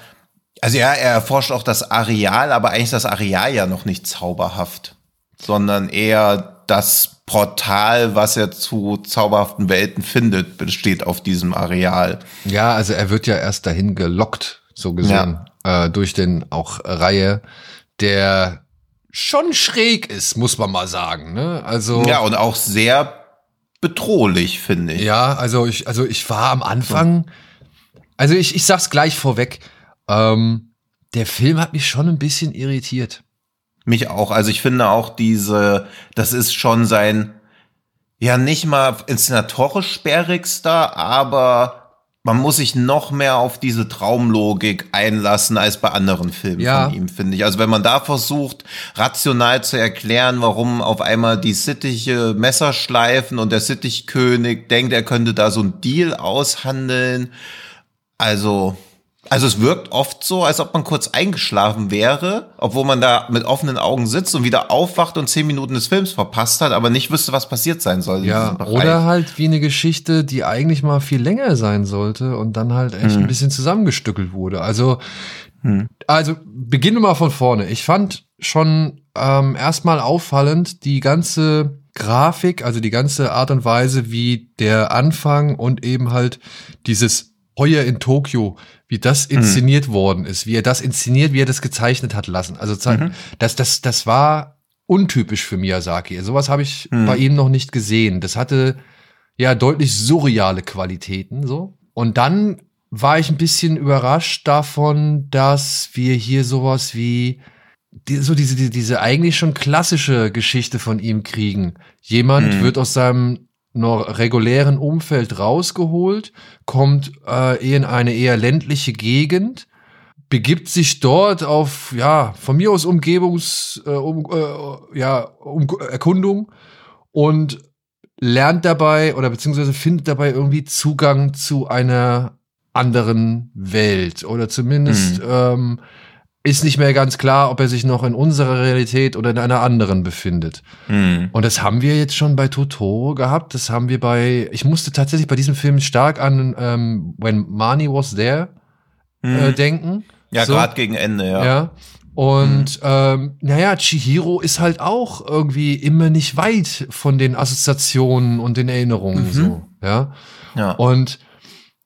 also ja, er erforscht auch das Areal, aber eigentlich ist das Areal ja noch nicht zauberhaft, sondern eher das Portal, was er zu zauberhaften Welten findet, besteht auf diesem Areal. Ja, also er wird ja erst dahin gelockt, so gesehen, ja. äh, durch den auch Reihe, der schon schräg ist, muss man mal sagen. Ne? Also ja und auch sehr bedrohlich, finde ich. Ja, also ich, also ich war am Anfang, also ich, ich sag's gleich vorweg, ähm, der Film hat mich schon ein bisschen irritiert. Mich auch. Also ich finde auch diese, das ist schon sein, ja nicht mal inszenatorisch sperrigster, aber man muss sich noch mehr auf diese Traumlogik einlassen als bei anderen Filmen ja. von ihm, finde ich. Also wenn man da versucht, rational zu erklären, warum auf einmal die Sittiche Messer schleifen und der Sittichkönig denkt, er könnte da so ein Deal aushandeln. Also also es wirkt oft so, als ob man kurz eingeschlafen wäre, obwohl man da mit offenen Augen sitzt und wieder aufwacht und zehn Minuten des Films verpasst hat, aber nicht wüsste, was passiert sein soll. Ja, oder halt wie eine Geschichte, die eigentlich mal viel länger sein sollte und dann halt echt hm. ein bisschen zusammengestückelt wurde. Also, hm. also beginnen wir mal von vorne. Ich fand schon ähm, erstmal auffallend die ganze Grafik, also die ganze Art und Weise, wie der Anfang und eben halt dieses Heuer in Tokio wie das mhm. inszeniert mhm. worden ist, wie er das inszeniert, wie er das gezeichnet hat lassen. Also mhm. das, das, das war untypisch für Miyazaki. Sowas habe ich mhm. bei ihm noch nicht gesehen. Das hatte ja deutlich surreale Qualitäten so. Und dann war ich ein bisschen überrascht davon, dass wir hier sowas wie die, so diese, die, diese eigentlich schon klassische Geschichte von ihm kriegen. Jemand mhm. wird aus seinem noch regulären Umfeld rausgeholt, kommt äh, in eine eher ländliche Gegend, begibt sich dort auf, ja, von mir aus Umgebungs, äh, um, äh, ja, um, Erkundung und lernt dabei oder beziehungsweise findet dabei irgendwie Zugang zu einer anderen Welt oder zumindest mhm. ähm, ist nicht mehr ganz klar, ob er sich noch in unserer Realität oder in einer anderen befindet. Mhm. Und das haben wir jetzt schon bei Totoro gehabt. Das haben wir bei, ich musste tatsächlich bei diesem Film stark an ähm, When Marnie Was There mhm. äh, denken. Ja, so. gerade gegen Ende, ja. Ja. Und mhm. ähm, naja, Chihiro ist halt auch irgendwie immer nicht weit von den Assoziationen und den Erinnerungen mhm. so, ja. ja. Und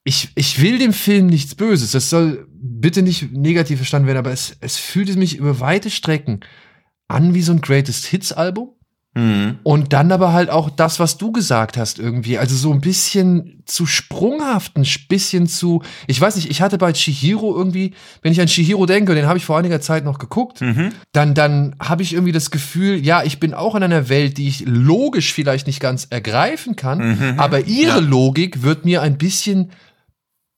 ich, ich will dem Film nichts Böses. Das soll bitte nicht negativ verstanden werden, aber es, es fühlte mich über weite Strecken an wie so ein Greatest Hits Album. Mhm. Und dann aber halt auch das, was du gesagt hast irgendwie. Also so ein bisschen zu sprunghaft, ein bisschen zu. Ich weiß nicht, ich hatte bei Chihiro irgendwie, wenn ich an Chihiro denke, den habe ich vor einiger Zeit noch geguckt, mhm. dann, dann habe ich irgendwie das Gefühl, ja, ich bin auch in einer Welt, die ich logisch vielleicht nicht ganz ergreifen kann, mhm. aber ihre ja. Logik wird mir ein bisschen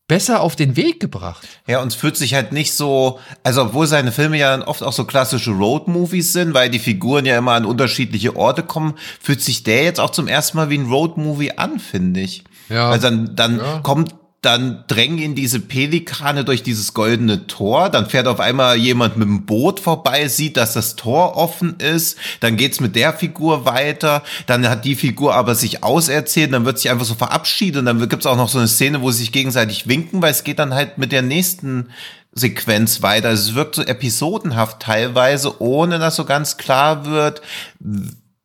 besser auf den Weg gebracht. Ja, und es fühlt sich halt nicht so, also obwohl seine Filme ja oft auch so klassische Road-Movies sind, weil die Figuren ja immer an unterschiedliche Orte kommen, fühlt sich der jetzt auch zum ersten Mal wie ein Road-Movie an, finde ich. Ja. Also dann, dann ja. kommt dann drängen ihn diese Pelikane durch dieses goldene Tor, dann fährt auf einmal jemand mit dem Boot vorbei, sieht, dass das Tor offen ist, dann geht's mit der Figur weiter, dann hat die Figur aber sich auserzählt, dann wird sich einfach so verabschiedet. Und dann gibt's auch noch so eine Szene, wo sie sich gegenseitig winken, weil es geht dann halt mit der nächsten Sequenz weiter. Also es wirkt so episodenhaft teilweise, ohne dass so ganz klar wird,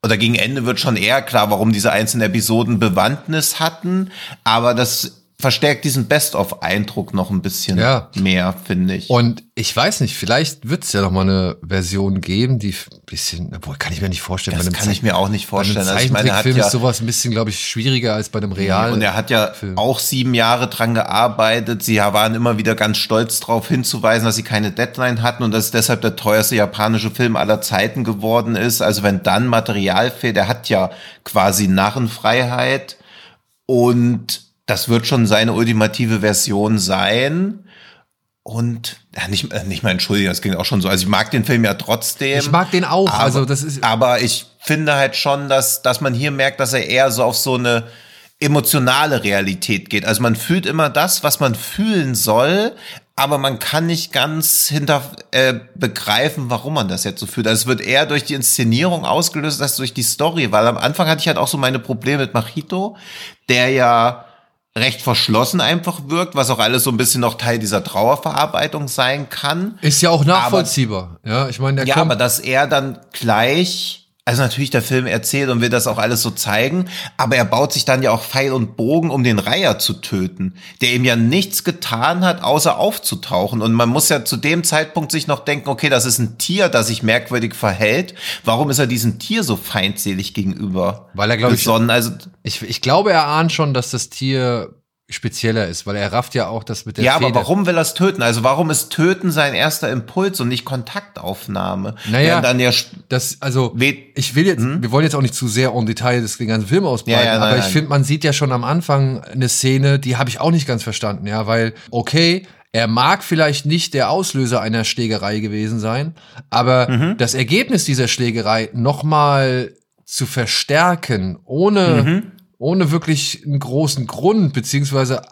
oder gegen Ende wird schon eher klar, warum diese einzelnen Episoden Bewandtnis hatten, aber das verstärkt diesen Best-of-Eindruck noch ein bisschen ja. mehr, finde ich. Und ich weiß nicht, vielleicht wird es ja noch mal eine Version geben, die ein bisschen, obwohl kann ich mir nicht vorstellen. Das kann ich mir auch nicht vorstellen. Bei einem also Zeichentrickfilm ja, ist sowas ein bisschen, glaube ich, schwieriger als bei einem realen. Und er hat ja Film. auch sieben Jahre dran gearbeitet. Sie waren immer wieder ganz stolz darauf hinzuweisen, dass sie keine Deadline hatten und dass es deshalb der teuerste japanische Film aller Zeiten geworden ist. Also wenn dann Material fehlt, er hat ja quasi Narrenfreiheit und das wird schon seine ultimative Version sein. Und ja, nicht, äh, nicht mal entschuldigen, das ging auch schon so. Also ich mag den Film ja trotzdem. Ich mag den auch. Aber, also das ist. Aber ich finde halt schon, dass, dass man hier merkt, dass er eher so auf so eine emotionale Realität geht. Also man fühlt immer das, was man fühlen soll, aber man kann nicht ganz hinter äh, begreifen, warum man das jetzt so fühlt. Also es wird eher durch die Inszenierung ausgelöst als durch die Story, weil am Anfang hatte ich halt auch so meine Probleme mit Machito, der ja recht verschlossen einfach wirkt, was auch alles so ein bisschen noch Teil dieser Trauerverarbeitung sein kann. Ist ja auch nachvollziehbar. Aber, ja, ich meine, Ja, aber dass er dann gleich also natürlich der Film erzählt und will das auch alles so zeigen, aber er baut sich dann ja auch Pfeil und Bogen, um den Reiher zu töten, der ihm ja nichts getan hat, außer aufzutauchen. Und man muss ja zu dem Zeitpunkt sich noch denken, okay, das ist ein Tier, das sich merkwürdig verhält. Warum ist er diesem Tier so feindselig gegenüber? Weil er, glaube ich, also ich, ich glaube, er ahnt schon, dass das Tier spezieller ist, weil er rafft ja auch das mit der Ja, Feder. aber warum will er es töten? Also warum ist Töten sein erster Impuls und nicht Kontaktaufnahme? Naja, dann ja das, also ich will jetzt, hm? wir wollen jetzt auch nicht zu sehr en Detail des ganzen Film ausbreiten, ja, ja, aber nein, ich finde, man sieht ja schon am Anfang eine Szene, die habe ich auch nicht ganz verstanden, ja, weil okay, er mag vielleicht nicht der Auslöser einer Schlägerei gewesen sein, aber mhm. das Ergebnis dieser Schlägerei nochmal zu verstärken, ohne mhm ohne wirklich einen großen Grund, beziehungsweise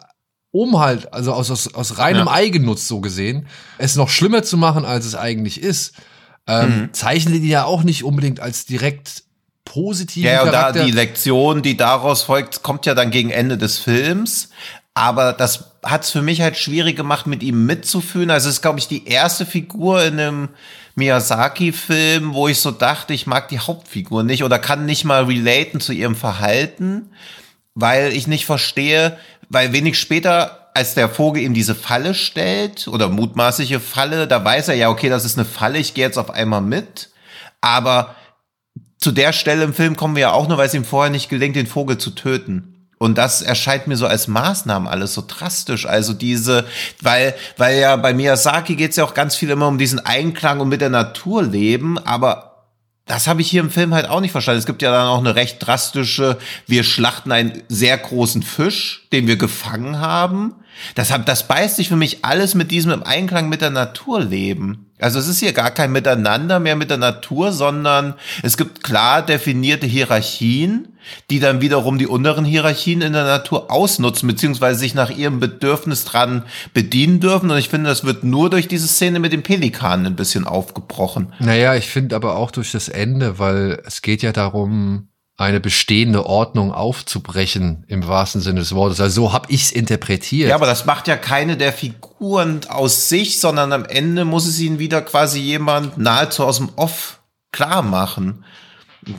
um halt, also aus, aus, aus reinem ja. Eigennutz so gesehen, es noch schlimmer zu machen, als es eigentlich ist, ähm, mhm. zeichnen die ja auch nicht unbedingt als direkt positiv. Ja, und da die Lektion, die daraus folgt, kommt ja dann gegen Ende des Films. Aber das hat es für mich halt schwierig gemacht, mit ihm mitzufühlen. Also es ist, glaube ich, die erste Figur in einem Miyazaki-Film, wo ich so dachte, ich mag die Hauptfigur nicht oder kann nicht mal relaten zu ihrem Verhalten, weil ich nicht verstehe, weil wenig später, als der Vogel ihm diese Falle stellt oder mutmaßliche Falle, da weiß er ja, okay, das ist eine Falle, ich gehe jetzt auf einmal mit. Aber zu der Stelle im Film kommen wir ja auch nur, weil es ihm vorher nicht gelingt, den Vogel zu töten. Und das erscheint mir so als Maßnahmen alles so drastisch. Also diese, weil, weil ja bei Miyazaki geht es ja auch ganz viel immer um diesen Einklang und mit der Natur leben, aber das habe ich hier im Film halt auch nicht verstanden. Es gibt ja dann auch eine recht drastische, wir schlachten einen sehr großen Fisch, den wir gefangen haben. Das, das beißt sich für mich alles mit diesem im Einklang mit der Natur leben. Also es ist hier gar kein Miteinander mehr mit der Natur, sondern es gibt klar definierte Hierarchien, die dann wiederum die unteren Hierarchien in der Natur ausnutzen, beziehungsweise sich nach ihrem Bedürfnis dran bedienen dürfen. Und ich finde, das wird nur durch diese Szene mit den Pelikanen ein bisschen aufgebrochen. Naja, ich finde aber auch durch das Ende, weil es geht ja darum, eine bestehende Ordnung aufzubrechen im wahrsten Sinne des Wortes. Also so habe ich es interpretiert. Ja, aber das macht ja keine der Figuren aus sich, sondern am Ende muss es ihnen wieder quasi jemand nahezu aus dem Off klar machen.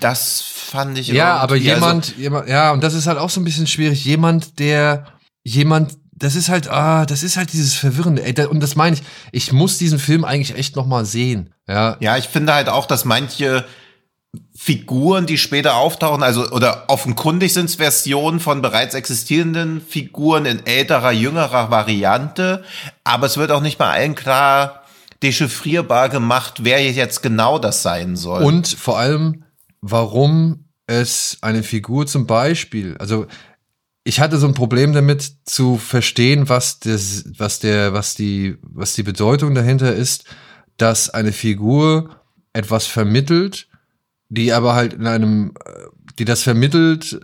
Das fand ich. Ja, aber jemand, also, jemand, ja, und das ist halt auch so ein bisschen schwierig. Jemand, der, jemand, das ist halt, ah, das ist halt dieses Verwirrende. Ey, und das meine ich, ich muss diesen Film eigentlich echt noch mal sehen. Ja, ja ich finde halt auch, dass manche Figuren, die später auftauchen, also oder offenkundig sind es Versionen von bereits existierenden Figuren in älterer, jüngerer Variante, aber es wird auch nicht bei allen klar dechiffrierbar gemacht, wer jetzt genau das sein soll. Und vor allem, warum es eine Figur zum Beispiel, also ich hatte so ein Problem damit zu verstehen, was das, was der, was die, was die Bedeutung dahinter ist, dass eine Figur etwas vermittelt, die aber halt in einem, die das vermittelt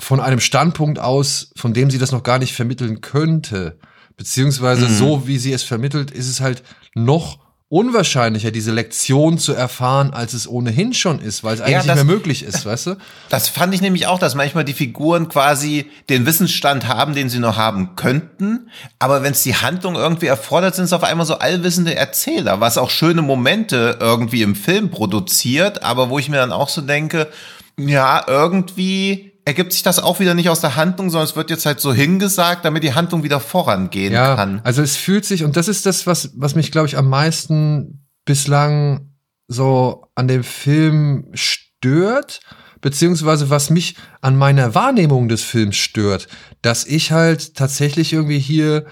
von einem Standpunkt aus, von dem sie das noch gar nicht vermitteln könnte. Beziehungsweise mhm. so, wie sie es vermittelt, ist es halt noch unwahrscheinlicher, diese Lektion zu erfahren, als es ohnehin schon ist, weil es eigentlich ja, das, nicht mehr möglich ist, weißt du? Das fand ich nämlich auch, dass manchmal die Figuren quasi den Wissensstand haben, den sie noch haben könnten, aber wenn es die Handlung irgendwie erfordert, sind es auf einmal so allwissende Erzähler, was auch schöne Momente irgendwie im Film produziert, aber wo ich mir dann auch so denke, ja, irgendwie ergibt sich das auch wieder nicht aus der Handlung, sondern es wird jetzt halt so hingesagt, damit die Handlung wieder vorangehen ja, kann. Also es fühlt sich, und das ist das, was, was mich, glaube ich, am meisten bislang so an dem Film stört, beziehungsweise was mich an meiner Wahrnehmung des Films stört, dass ich halt tatsächlich irgendwie hier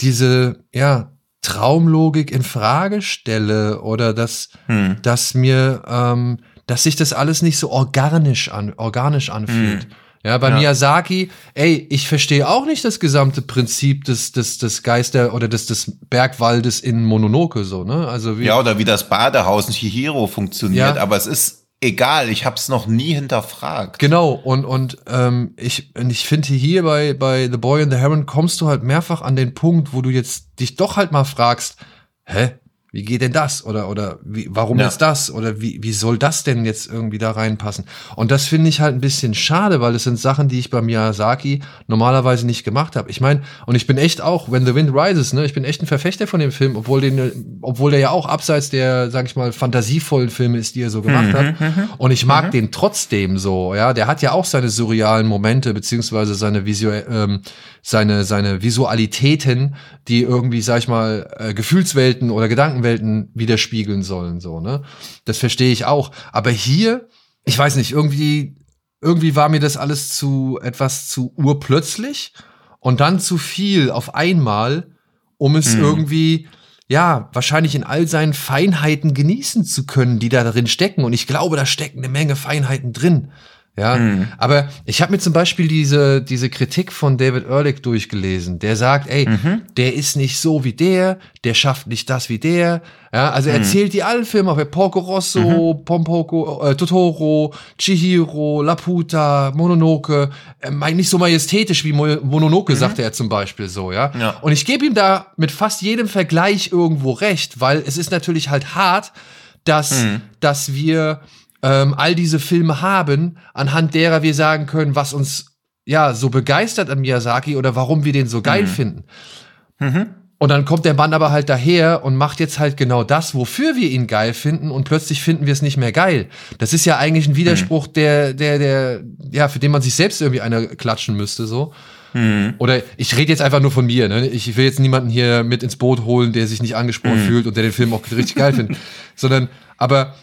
diese, ja, Traumlogik in Frage stelle oder dass, hm. dass mir ähm, dass sich das alles nicht so organisch, an, organisch anfühlt. Mhm. Ja, bei ja. Miyazaki, ey, ich verstehe auch nicht das gesamte Prinzip des, des, des Geister oder des, des Bergwaldes in Mononoke, so, ne? Also wie. Ja, oder wie das Badehaus in Chihiro funktioniert, ja. aber es ist egal, ich hab's noch nie hinterfragt. Genau, und, und ähm, ich, ich finde hier bei, bei The Boy and the Heron kommst du halt mehrfach an den Punkt, wo du jetzt dich doch halt mal fragst, hä? Wie geht denn das? Oder, oder wie, warum Ja. jetzt das? Oder wie, wie soll das denn jetzt irgendwie da reinpassen? Und das finde ich halt ein bisschen schade, weil es sind Sachen, die ich bei Miyazaki normalerweise nicht gemacht habe. Ich meine, und ich bin echt auch, When the Wind Rises, ne, ich bin echt ein Verfechter von dem Film, obwohl den, obwohl der ja auch abseits der, sag ich mal, fantasievollen Filme ist, die er so gemacht hat. Und ich mag den trotzdem so, ja. Der hat ja auch seine surrealen Momente, beziehungsweise seine visuell, ähm, seine, seine Visualitäten, die irgendwie, sag ich mal, äh, Gefühlswelten oder Gedankenwelten widerspiegeln sollen, so, ne? Das verstehe ich auch. Aber hier, ich weiß nicht, irgendwie, irgendwie war mir das alles zu, etwas zu urplötzlich und dann zu viel auf einmal, um es irgendwie, ja, wahrscheinlich in all seinen Feinheiten genießen zu können, die da drin stecken. Und ich glaube, da stecken eine Menge Feinheiten drin. Ja, aber ich habe mir zum Beispiel diese, diese Kritik von David Ehrlich durchgelesen. Der sagt, ey, der ist nicht so wie der, der schafft nicht das wie der. Ja, also er erzählt die allen Filme, bei Porco Rosso, Pompoko, äh, Totoro, Chihiro, Laputa, Mononoke, äh, mein- nicht so majestätisch wie Mo Mononoke, sagte er zum Beispiel so, ja. Ja. Und ich gebe ihm da mit fast jedem Vergleich irgendwo recht, weil es ist natürlich halt hart, dass, dass wir ähm, all diese Filme haben, anhand derer wir sagen können, was uns ja so begeistert an Miyazaki oder warum wir den so geil finden. Und dann kommt der Mann aber halt daher und macht jetzt halt genau das, wofür wir ihn geil finden und plötzlich finden wir es nicht mehr geil. Das ist ja eigentlich ein Widerspruch, der, der, der, ja, für den man sich selbst irgendwie einer klatschen müsste, so. Oder ich rede jetzt einfach nur von mir, ne? Ich will jetzt niemanden hier mit ins Boot holen, der sich nicht angesprochen fühlt und der den Film auch richtig geil findet. Sondern, aber,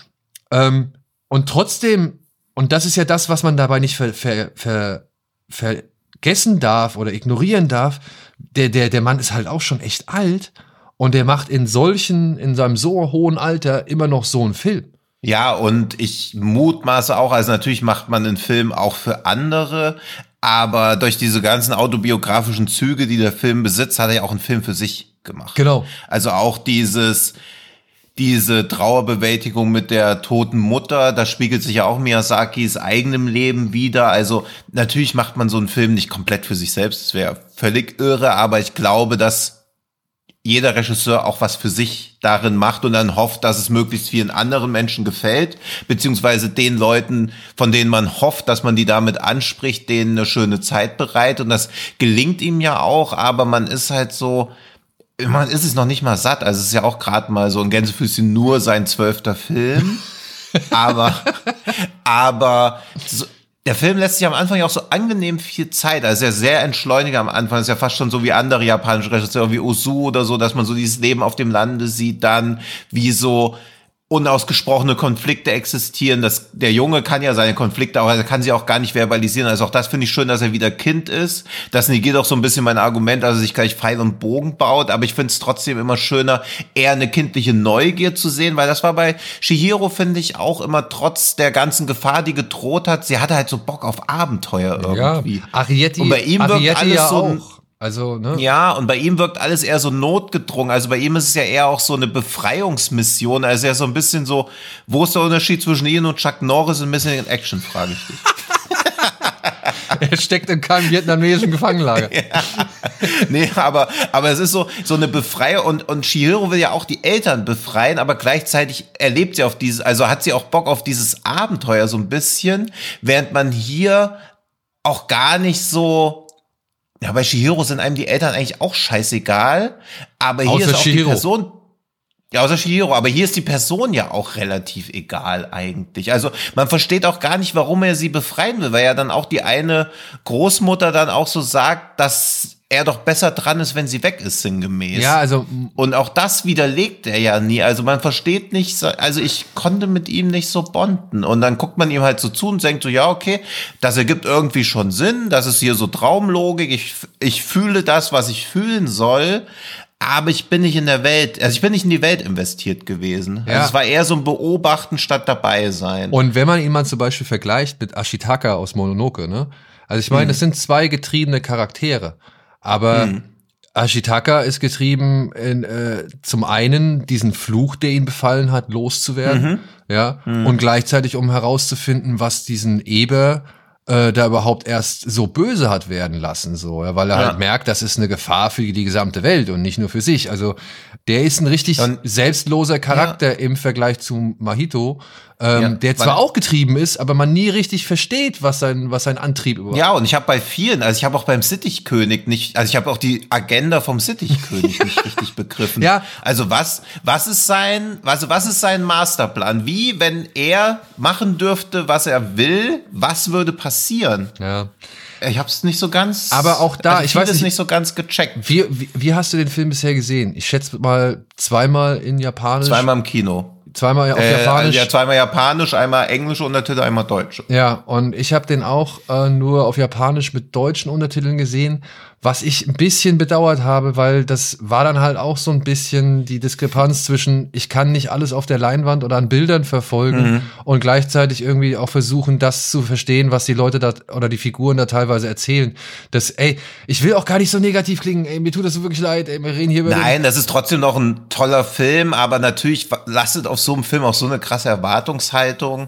ähm, und trotzdem, und das ist ja das, was man dabei nicht ver, ver, ver, vergessen darf oder ignorieren darf, der, der, der Mann ist halt auch schon echt alt und der macht in solchen, in seinem so hohen Alter immer noch so einen Film. Ja, und ich mutmaße auch, also natürlich macht man einen Film auch für andere, aber durch diese ganzen autobiografischen Züge, die der Film besitzt, hat er ja auch einen Film für sich gemacht. Genau. Also auch dieses, diese Trauerbewältigung mit der toten Mutter, da spiegelt sich ja auch Miyazakis eigenem Leben wieder. Also natürlich macht man so einen Film nicht komplett für sich selbst, das wäre völlig irre, aber ich glaube, dass jeder Regisseur auch was für sich darin macht und dann hofft, dass es möglichst vielen anderen Menschen gefällt, beziehungsweise den Leuten, von denen man hofft, dass man die damit anspricht, denen eine schöne Zeit bereitet. Und das gelingt ihm ja auch, aber man ist halt so, man ist es noch nicht mal satt. Also es ist ja auch gerade mal so ein Gänsefüßchen nur sein zwölfter Film. aber, aber so, der Film lässt sich am Anfang ja auch so angenehm viel Zeit. Also er ist ja sehr entschleunigt am Anfang. Ist ja fast schon so wie andere japanische Regisseure, wie Ozu oder so, dass man so dieses Leben auf dem Lande sieht, dann wie so unausgesprochene Konflikte existieren. Das, der Junge kann ja seine Konflikte auch, er kann sie auch gar nicht verbalisieren. Also auch das finde ich schön, dass er wieder Kind ist. Das negiert auch so ein bisschen mein Argument, dass er sich gleich Pfeil und Bogen baut. Aber ich finde es trotzdem immer schöner, eher eine kindliche Neugier zu sehen, weil das war bei Shihiro, finde ich, auch immer trotz der ganzen Gefahr, die gedroht hat. Sie hatte halt so Bock auf Abenteuer irgendwie. Ja, Arietti, Und bei ihm wirkt Arietti alles ja so auch. Also, ne? Ja, und bei ihm wirkt alles eher so notgedrungen. Also bei ihm ist es ja eher auch so eine Befreiungsmission. Also ja so ein bisschen so, wo ist der Unterschied zwischen Ian und Chuck Norris und Missing in Action, frage ich dich. Er steckt in keinem vietnamesischen Gefangenlager. nee, aber, aber es ist so, so eine Befreiung und, und Shihiro will ja auch die Eltern befreien, aber gleichzeitig erlebt sie auf dieses, also hat sie auch Bock auf dieses Abenteuer so ein bisschen, während man hier auch gar nicht so, ja, bei Shihiro sind einem die Eltern eigentlich auch scheißegal, aber hier Außer ist auch Chihiro. die Person, ja, außer Shihiro, aber hier ist die Person ja auch relativ egal eigentlich. Also man versteht auch gar nicht, warum er sie befreien will, weil ja dann auch die eine Großmutter dann auch so sagt, dass er doch besser dran ist, wenn sie weg ist, sinngemäß. Ja, also Und auch das widerlegt er ja nie. Also man versteht nicht, so- also ich konnte mit ihm nicht so bonden. Und dann guckt man ihm halt so zu und denkt so, ja, okay, das ergibt irgendwie schon Sinn. Das ist hier so Traumlogik. Ich, ich fühle das, was ich fühlen soll. Aber ich bin nicht in der Welt, also ich bin nicht in die Welt investiert gewesen. Ja. Also es war eher so ein Beobachten statt dabei sein. Und wenn man ihn mal zum Beispiel vergleicht mit Ashitaka aus Mononoke, ne? Also ich meine, das sind zwei getriebene Charaktere. Aber Ashitaka ist getrieben, in, äh, zum einen diesen Fluch, der ihn befallen hat, loszuwerden, ja, und gleichzeitig um herauszufinden, was diesen Eber äh, da überhaupt erst so böse hat werden lassen, so, ja, weil er Ja. halt merkt, das ist eine Gefahr für die gesamte Welt und nicht nur für sich. Also der ist ein richtig Und- selbstloser Charakter im Vergleich zu Mahito, ähm, Ja, der zwar auch getrieben ist, aber man nie richtig versteht, was sein, was sein Antrieb überhaupt Ja, und ich habe bei vielen, also ich habe auch beim Sittichkönig nicht, also ich habe auch die Agenda vom Sittichkönig nicht richtig begriffen. Ja. Also was, was ist sein, also was ist sein Masterplan? Wie, wenn er machen dürfte, was er will, was würde passieren? Ja. Ich habe es nicht so ganz. Aber auch da, also ich weiß vieles nicht- nicht so ganz gecheckt. Wie, wie, wie hast du den Film bisher gesehen? Ich schätze mal zweimal in Japanisch. Zweimal im Kino. Zweimal auf Äh, Japanisch. ja, zweimal Japanisch, einmal englische Untertitel, einmal deutsche. Ja, und ich habe den auch äh, nur auf Japanisch mit deutschen Untertiteln gesehen, was ich ein bisschen bedauert habe, weil das war dann halt auch so ein bisschen die Diskrepanz zwischen, ich kann nicht alles auf der Leinwand oder an Bildern verfolgen und gleichzeitig irgendwie auch versuchen, das zu verstehen, was die Leute da oder die Figuren da teilweise erzählen. Das, ey, ich will auch gar nicht so negativ klingen, ey, mir tut das so wirklich leid, ey, wir reden hier über Nein, das ist trotzdem noch ein toller Film, aber natürlich lastet auf so einem Film auch so eine krasse Erwartungshaltung,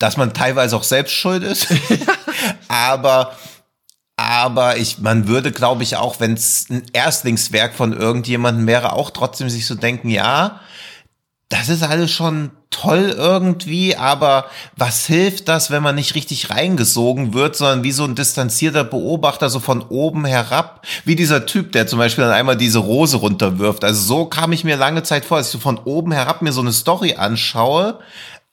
dass man teilweise auch selbst schuld ist. aber aber ich, man würde, glaube ich, auch, wenn es ein Erstlingswerk von irgendjemandem wäre, auch trotzdem sich so denken, ja, das ist alles schon toll irgendwie, aber was hilft das, wenn man nicht richtig reingesogen wird, sondern wie so ein distanzierter Beobachter so von oben herab, wie dieser Typ, der zum Beispiel dann einmal diese Rose runterwirft. Also so kam ich mir lange Zeit vor, dass ich so von oben herab mir so eine Story anschaue,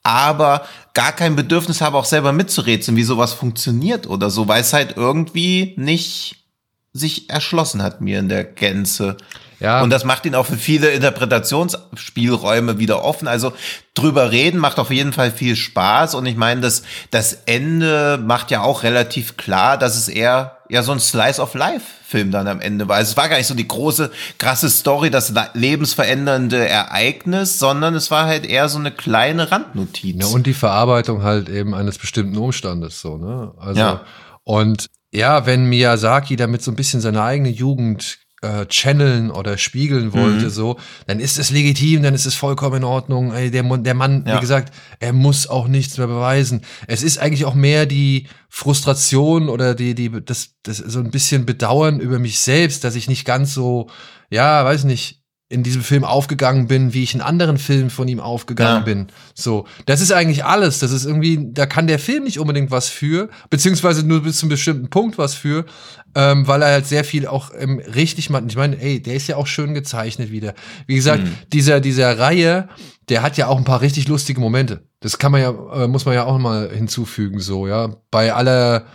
aber gar kein Bedürfnis habe, auch selber mitzurätseln, wie sowas funktioniert oder so, weil es halt irgendwie nicht sich erschlossen hat mir in der Gänze. Ja. Und das macht ihn auch für viele Interpretationsspielräume wieder offen. Also drüber reden macht auf jeden Fall viel Spaß. Und ich meine, das, das Ende macht ja auch relativ klar, dass es eher ja so ein Slice of Life Film dann am Ende war. Also es war gar nicht so die große, krasse Story, das lebensverändernde Ereignis, sondern es war halt eher so eine kleine Randnotiz. Ja, und die Verarbeitung halt eben eines bestimmten Umstandes, so, ne? Also, Ja. und ja, wenn Miyazaki damit so ein bisschen seine eigene Jugend äh, channeln oder spiegeln wollte, Mhm. so, dann ist es legitim, dann ist es vollkommen in Ordnung. Ey, der, der Mann, Ja. wie gesagt, er muss auch nichts mehr beweisen. Es ist eigentlich auch mehr die Frustration oder die, die, das, das so ein bisschen Bedauern über mich selbst, dass ich nicht ganz so, ja, weiß nicht, in diesem Film aufgegangen bin, wie ich in anderen Filmen von ihm aufgegangen Ja. bin. So, das ist eigentlich alles. Das ist irgendwie, da kann der Film nicht unbedingt was für, beziehungsweise nur bis zu einem bestimmten Punkt was für, ähm, weil er halt sehr viel auch ähm, richtig macht. Ich meine, ey, der ist ja auch schön gezeichnet wieder. Wie gesagt, dieser dieser Reihe, der hat ja auch ein paar richtig lustige Momente. Das kann man ja, äh, muss man ja auch mal hinzufügen, so ja. Bei aller,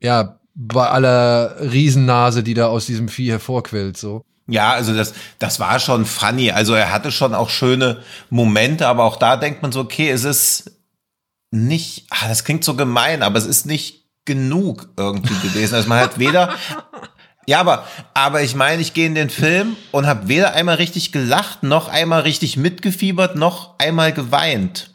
ja, bei aller Riesennase, die da aus diesem Vieh hervorquellt, so. Ja, also das, das war schon funny. Also er hatte schon auch schöne Momente, aber auch da denkt man so, okay, es ist nicht, ah, das klingt so gemein, aber es ist nicht genug irgendwie gewesen. Also man hat weder, ja, aber, aber ich meine, ich gehe in den Film und habe weder einmal richtig gelacht, noch einmal richtig mitgefiebert, noch einmal geweint.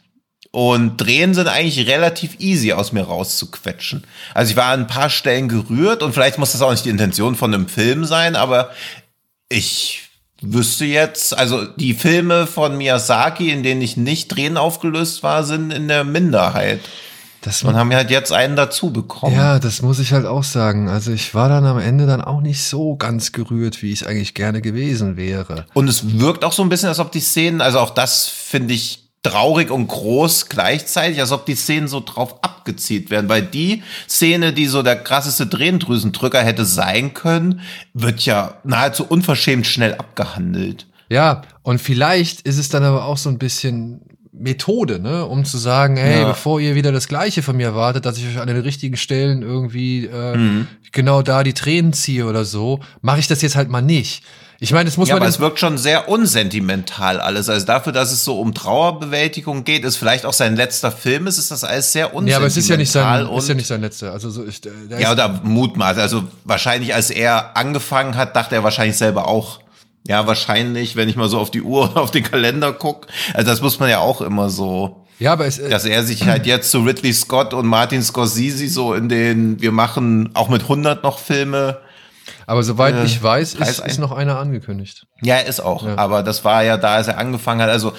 Und Drehen sind eigentlich relativ easy aus mir rauszuquetschen. Also ich war an ein paar Stellen gerührt und vielleicht muss das auch nicht die Intention von einem Film sein, aber ich wüsste jetzt, also die Filme von Miyazaki, in denen ich nicht Tränen aufgelöst war, sind in der Minderheit. Das Und haben halt jetzt einen dazu bekommen. Ja, das muss ich halt auch sagen. Also ich war dann am Ende dann auch nicht so ganz gerührt, wie ich es eigentlich gerne gewesen wäre. Und es wirkt auch so ein bisschen, als ob die Szenen, also auch das finde ich traurig und groß gleichzeitig, als ob die Szenen so drauf abgezielt werden, weil die Szene, die so der krasseste Tränendrüsendrücker hätte sein können, wird ja nahezu unverschämt schnell abgehandelt. Ja, und vielleicht ist es dann aber auch so ein bisschen Methode, ne, um zu sagen, hey, Ja. bevor ihr wieder das Gleiche von mir erwartet, dass ich euch an den richtigen Stellen irgendwie äh, Mhm. genau da die Tränen ziehe oder so, mache ich das jetzt halt mal nicht. Ich meine, das muss Ja, man aber es wirkt schon sehr unsentimental alles. Also dafür, dass es so um Trauerbewältigung geht, ist vielleicht auch sein letzter Film ist, ist das alles sehr unsentimental. ja, aber es ist ja nicht sein, ist ja nicht sein letzter. Also so ich, der Ja, oder Mutmaß. Also wahrscheinlich, als er angefangen hat, dachte er wahrscheinlich selber auch. Ja, wahrscheinlich, wenn ich mal so auf die Uhr und auf den Kalender guck. Also das muss man ja auch immer so, ja, aber es, äh, dass er sich halt jetzt zu Ridley Scott und Martin Scorsese so in den, wir machen auch mit 100 noch Filme. Aber soweit äh, ich weiß, ist, ist noch einer angekündigt. Ja, er ist auch. Ja. Aber das war ja da, als er angefangen hat. Also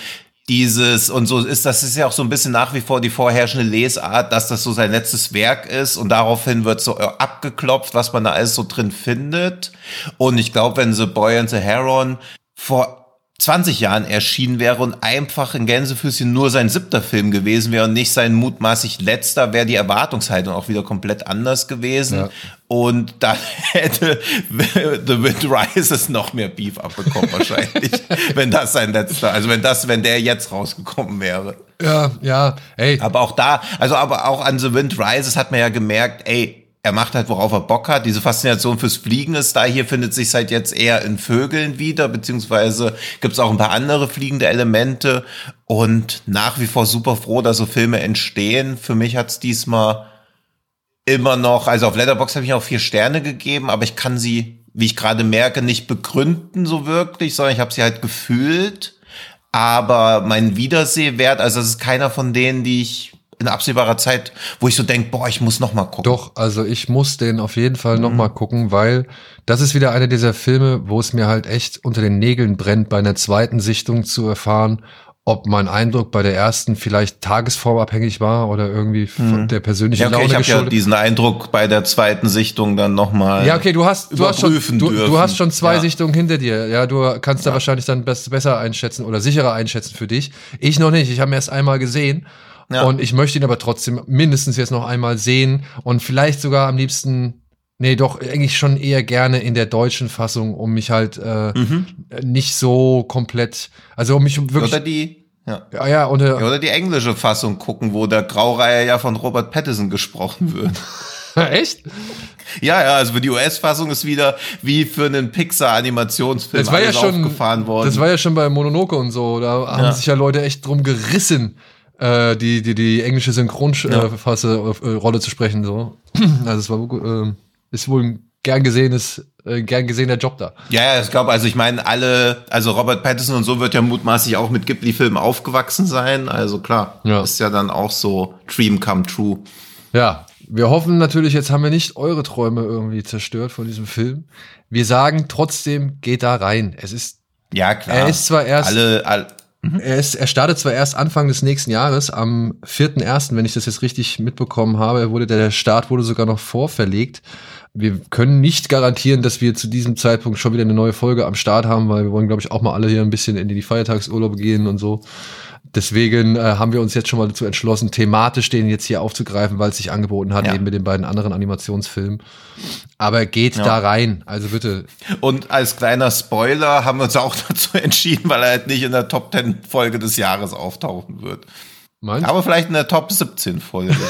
dieses und so ist das ist ja auch so ein bisschen nach wie vor die vorherrschende Lesart, dass das so sein letztes Werk ist und daraufhin wird so abgeklopft, was man da alles so drin findet. Und ich glaube, wenn The Boy and the Heron vor 20 Jahren erschienen wäre und einfach in Gänsefüßchen nur sein siebter Film gewesen wäre und nicht sein mutmaßlich letzter, wäre die Erwartungshaltung auch wieder komplett anders gewesen. Ja. Und dann hätte The Wind Rises noch mehr Beef abbekommen wahrscheinlich, wenn das sein letzter, also wenn das, wenn der jetzt rausgekommen wäre. Ja, ja, ey. Aber auch da, also aber auch an The Wind Rises hat man ja gemerkt, ey, er macht halt, worauf er Bock hat. Diese Faszination fürs Fliegen ist da. Hier findet sich halt jetzt eher in Vögeln wieder, beziehungsweise gibt es auch ein paar andere fliegende Elemente. Und nach wie vor super froh, dass so Filme entstehen. Für mich hat es diesmal immer noch, also auf Letterbox habe ich auch vier Sterne gegeben, aber ich kann sie, wie ich gerade merke, nicht begründen so wirklich, sondern ich habe sie halt gefühlt. Aber mein Wiedersehwert, also es ist keiner von denen, die ich in absehbarer Zeit, wo ich so denke, boah, ich muss noch mal gucken. Doch, also ich muss den auf jeden Fall mhm. noch mal gucken, weil das ist wieder einer dieser Filme, wo es mir halt echt unter den Nägeln brennt, bei einer zweiten Sichtung zu erfahren, ob mein Eindruck bei der ersten vielleicht tagesformabhängig war oder irgendwie von mhm. der persönlichen ja, okay, Laune Ich habe ja diesen Eindruck bei der zweiten Sichtung dann noch mal Ja, okay, du hast du hast schon du, du, hast schon zwei ja. Sichtungen hinter dir. Ja, du kannst ja. da wahrscheinlich dann besser einschätzen oder sicherer einschätzen für dich. Ich noch nicht. Ich habe ihn erst einmal gesehen ja. Und ich möchte ihn aber trotzdem mindestens jetzt noch einmal sehen und vielleicht sogar am liebsten Nee, doch, eigentlich schon eher gerne in der deutschen Fassung, um mich halt äh, mhm. nicht so komplett, also um mich wirklich. Oder die, ja. Ja, ja, und, ja, oder die englische Fassung gucken, wo der Graureiher ja von Robert Pattinson gesprochen wird. Echt? Ja, ja, also für die US-Fassung ist wieder wie für einen Pixar-Animationsfilm das war ja schon, aufgefahren worden. Das war ja schon bei Mononoke und so, da haben sich ja Leute echt drum gerissen, äh, die, die, die englische Synchronrolle äh, zu sprechen. So. Also es war äh, ist wohl ein gern gesehenes, äh, gern gesehener Job da. Ja, ja, ich glaube, also ich meine, alle, also Robert Pattinson und so wird ja mutmaßlich auch mit Ghibli-Filmen aufgewachsen sein. Also klar, ja. ist ja dann auch so Dream come true. Ja, wir hoffen natürlich, jetzt haben wir nicht eure Träume irgendwie zerstört von diesem Film. Wir sagen trotzdem, geht da rein. Es ist ja klar. Er ist zwar erst alle, alle Mhm. Er, ist, er startet zwar erst Anfang des nächsten Jahres, am 4.1., wenn ich das jetzt richtig mitbekommen habe, wurde der Start wurde sogar noch vorverlegt. Wir können nicht garantieren, dass wir zu diesem Zeitpunkt schon wieder eine neue Folge am Start haben, weil wir wollen, glaube ich, auch mal alle hier ein bisschen in die Feiertagsurlaube gehen und so. Deswegen äh, haben wir uns jetzt schon mal dazu entschlossen, thematisch den jetzt hier aufzugreifen, weil es sich angeboten hat, ja. eben mit den beiden anderen Animationsfilmen. Aber geht ja. da rein, also bitte. Und als kleiner Spoiler haben wir uns auch dazu entschieden, weil er halt nicht in der Top 10 Folge des Jahres auftauchen wird. Meinst? Aber vielleicht in der Top 17 Folge.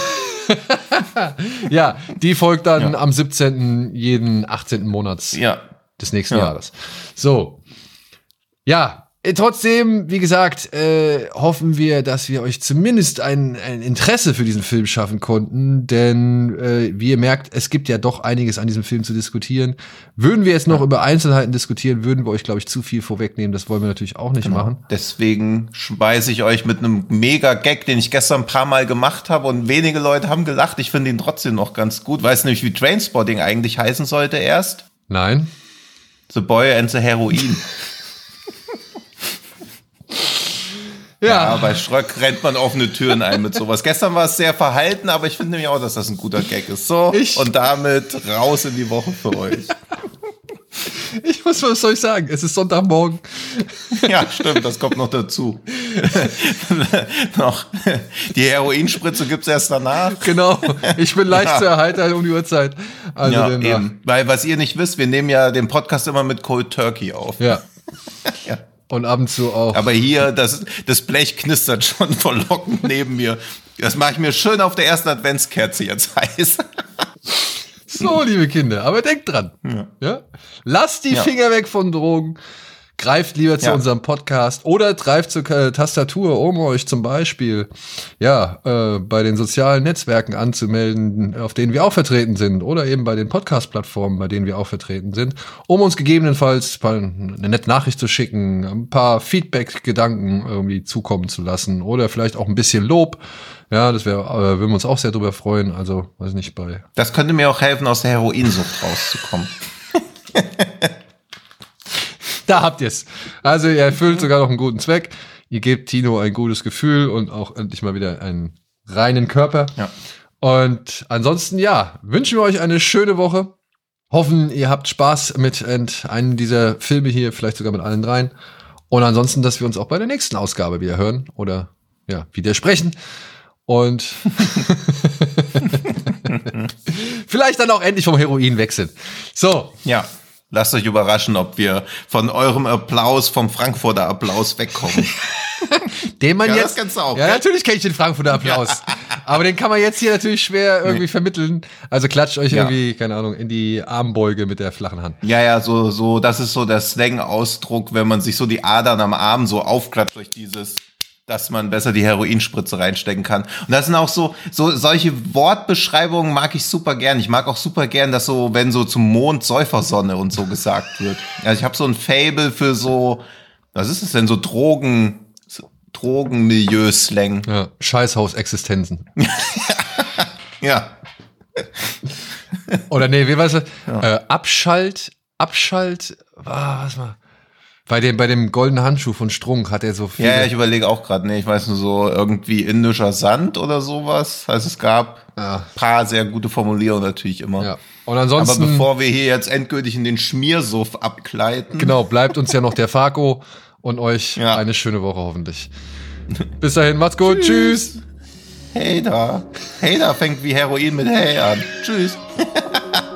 ja, die folgt dann ja. am 17. jeden 18. Monats ja. des nächsten Jahres. So. Ja, trotzdem, wie gesagt, äh, hoffen wir, dass wir euch zumindest ein, ein Interesse für diesen Film schaffen konnten, denn äh, wie ihr merkt, es gibt ja doch einiges an diesem Film zu diskutieren. Würden wir jetzt noch ja. über Einzelheiten diskutieren, würden wir euch, glaube ich, zu viel vorwegnehmen. Das wollen wir natürlich auch nicht genau. machen. Deswegen speise ich euch mit einem Mega-Gag, den ich gestern ein paar Mal gemacht habe und wenige Leute haben gelacht. Ich finde ihn trotzdem noch ganz gut. Weißt du nämlich, wie Trainspotting eigentlich heißen sollte erst? Nein. The Boy and the Heroin. Ja. ja, bei Schröck rennt man offene Türen ein mit sowas. Gestern war es sehr verhalten, aber ich finde nämlich auch, dass das ein guter Gag ist. So, ich und damit raus in die Woche für euch. Ich muss, was soll ich sagen? Es ist Sonntagmorgen. Ja, stimmt, das kommt noch dazu. noch. Die Heroinspritze gibt's erst danach. Genau. Ich bin leicht ja. zu erhalten um die Uhrzeit. Also ja, eben. Weil, was ihr nicht wisst, wir nehmen ja den Podcast immer mit Cold Turkey auf. Ja. ja. Und ab und zu auch. Aber hier, das, das Blech knistert schon verlockend neben mir. Das mache ich mir schön auf der ersten Adventskerze jetzt heiß. So, liebe Kinder, aber denkt dran. Ja. ja? Lasst die ja. Finger weg von Drogen. Greift lieber zu ja. unserem Podcast oder greift zur Tastatur, um euch zum Beispiel ja äh, bei den sozialen Netzwerken anzumelden, auf denen wir auch vertreten sind, oder eben bei den Podcast-Plattformen, bei denen wir auch vertreten sind, um uns gegebenenfalls eine nette Nachricht zu schicken, ein paar Feedback-Gedanken irgendwie zukommen zu lassen oder vielleicht auch ein bisschen Lob. Ja, das wäre, äh, würden wir uns auch sehr darüber freuen. Also, weiß nicht, bei. Das könnte mir auch helfen, aus der Heroinsucht rauszukommen. Da habt ihr es. Also ihr erfüllt sogar noch einen guten Zweck. Ihr gebt Tino ein gutes Gefühl und auch endlich mal wieder einen reinen Körper. Ja. Und ansonsten, ja, wünschen wir euch eine schöne Woche. Hoffen, ihr habt Spaß mit einem dieser Filme hier, vielleicht sogar mit allen dreien. Und ansonsten, dass wir uns auch bei der nächsten Ausgabe wieder hören oder ja, wieder sprechen. Und vielleicht dann auch endlich vom Heroin wechseln. So. Ja. Lasst euch überraschen, ob wir von eurem Applaus, vom Frankfurter Applaus wegkommen. den man ja, jetzt. Das du auch, ja, natürlich kenne ich den Frankfurter Applaus. Aber den kann man jetzt hier natürlich schwer irgendwie Nee. vermitteln. Also klatscht euch Ja. irgendwie, keine Ahnung, in die Armbeuge mit der flachen Hand. Ja, ja, so, so, das ist so der Slang-Ausdruck, wenn man sich so die Adern am Arm so aufklatscht durch dieses, dass man besser die Heroinspritze reinstecken kann. Und das sind auch so, so, solche Wortbeschreibungen mag ich super gern. Ich mag auch super gern, dass so, wenn so zum Mond Säufersonne und so gesagt wird. Also ich habe so ein Fable für so, was ist es denn, so Drogen, so Drogenmilieu-Slang. Ja, Scheißhaus-Existenzen. Ja. Oder nee, wie weiß ich? Äh, Abschalt, Abschalt, ah, was mal. Bei dem, bei dem goldenen Handschuh von Strunk hat er so viel. Ja, ja, ich überlege auch gerade, nee, ich weiß nur so irgendwie indischer Sand oder sowas. Also es gab Ja. paar sehr gute Formulierungen natürlich immer. ja. Und Aber ansonsten, bevor wir hier jetzt endgültig in den Schmiersuff abgleiten. genau, bleibt uns ja noch der Farko und euch Ja. eine schöne Woche hoffentlich. Bis dahin, macht's gut, tschüss. Hey da. Hey da fängt wie Heroin mit Hey an. Tschüss.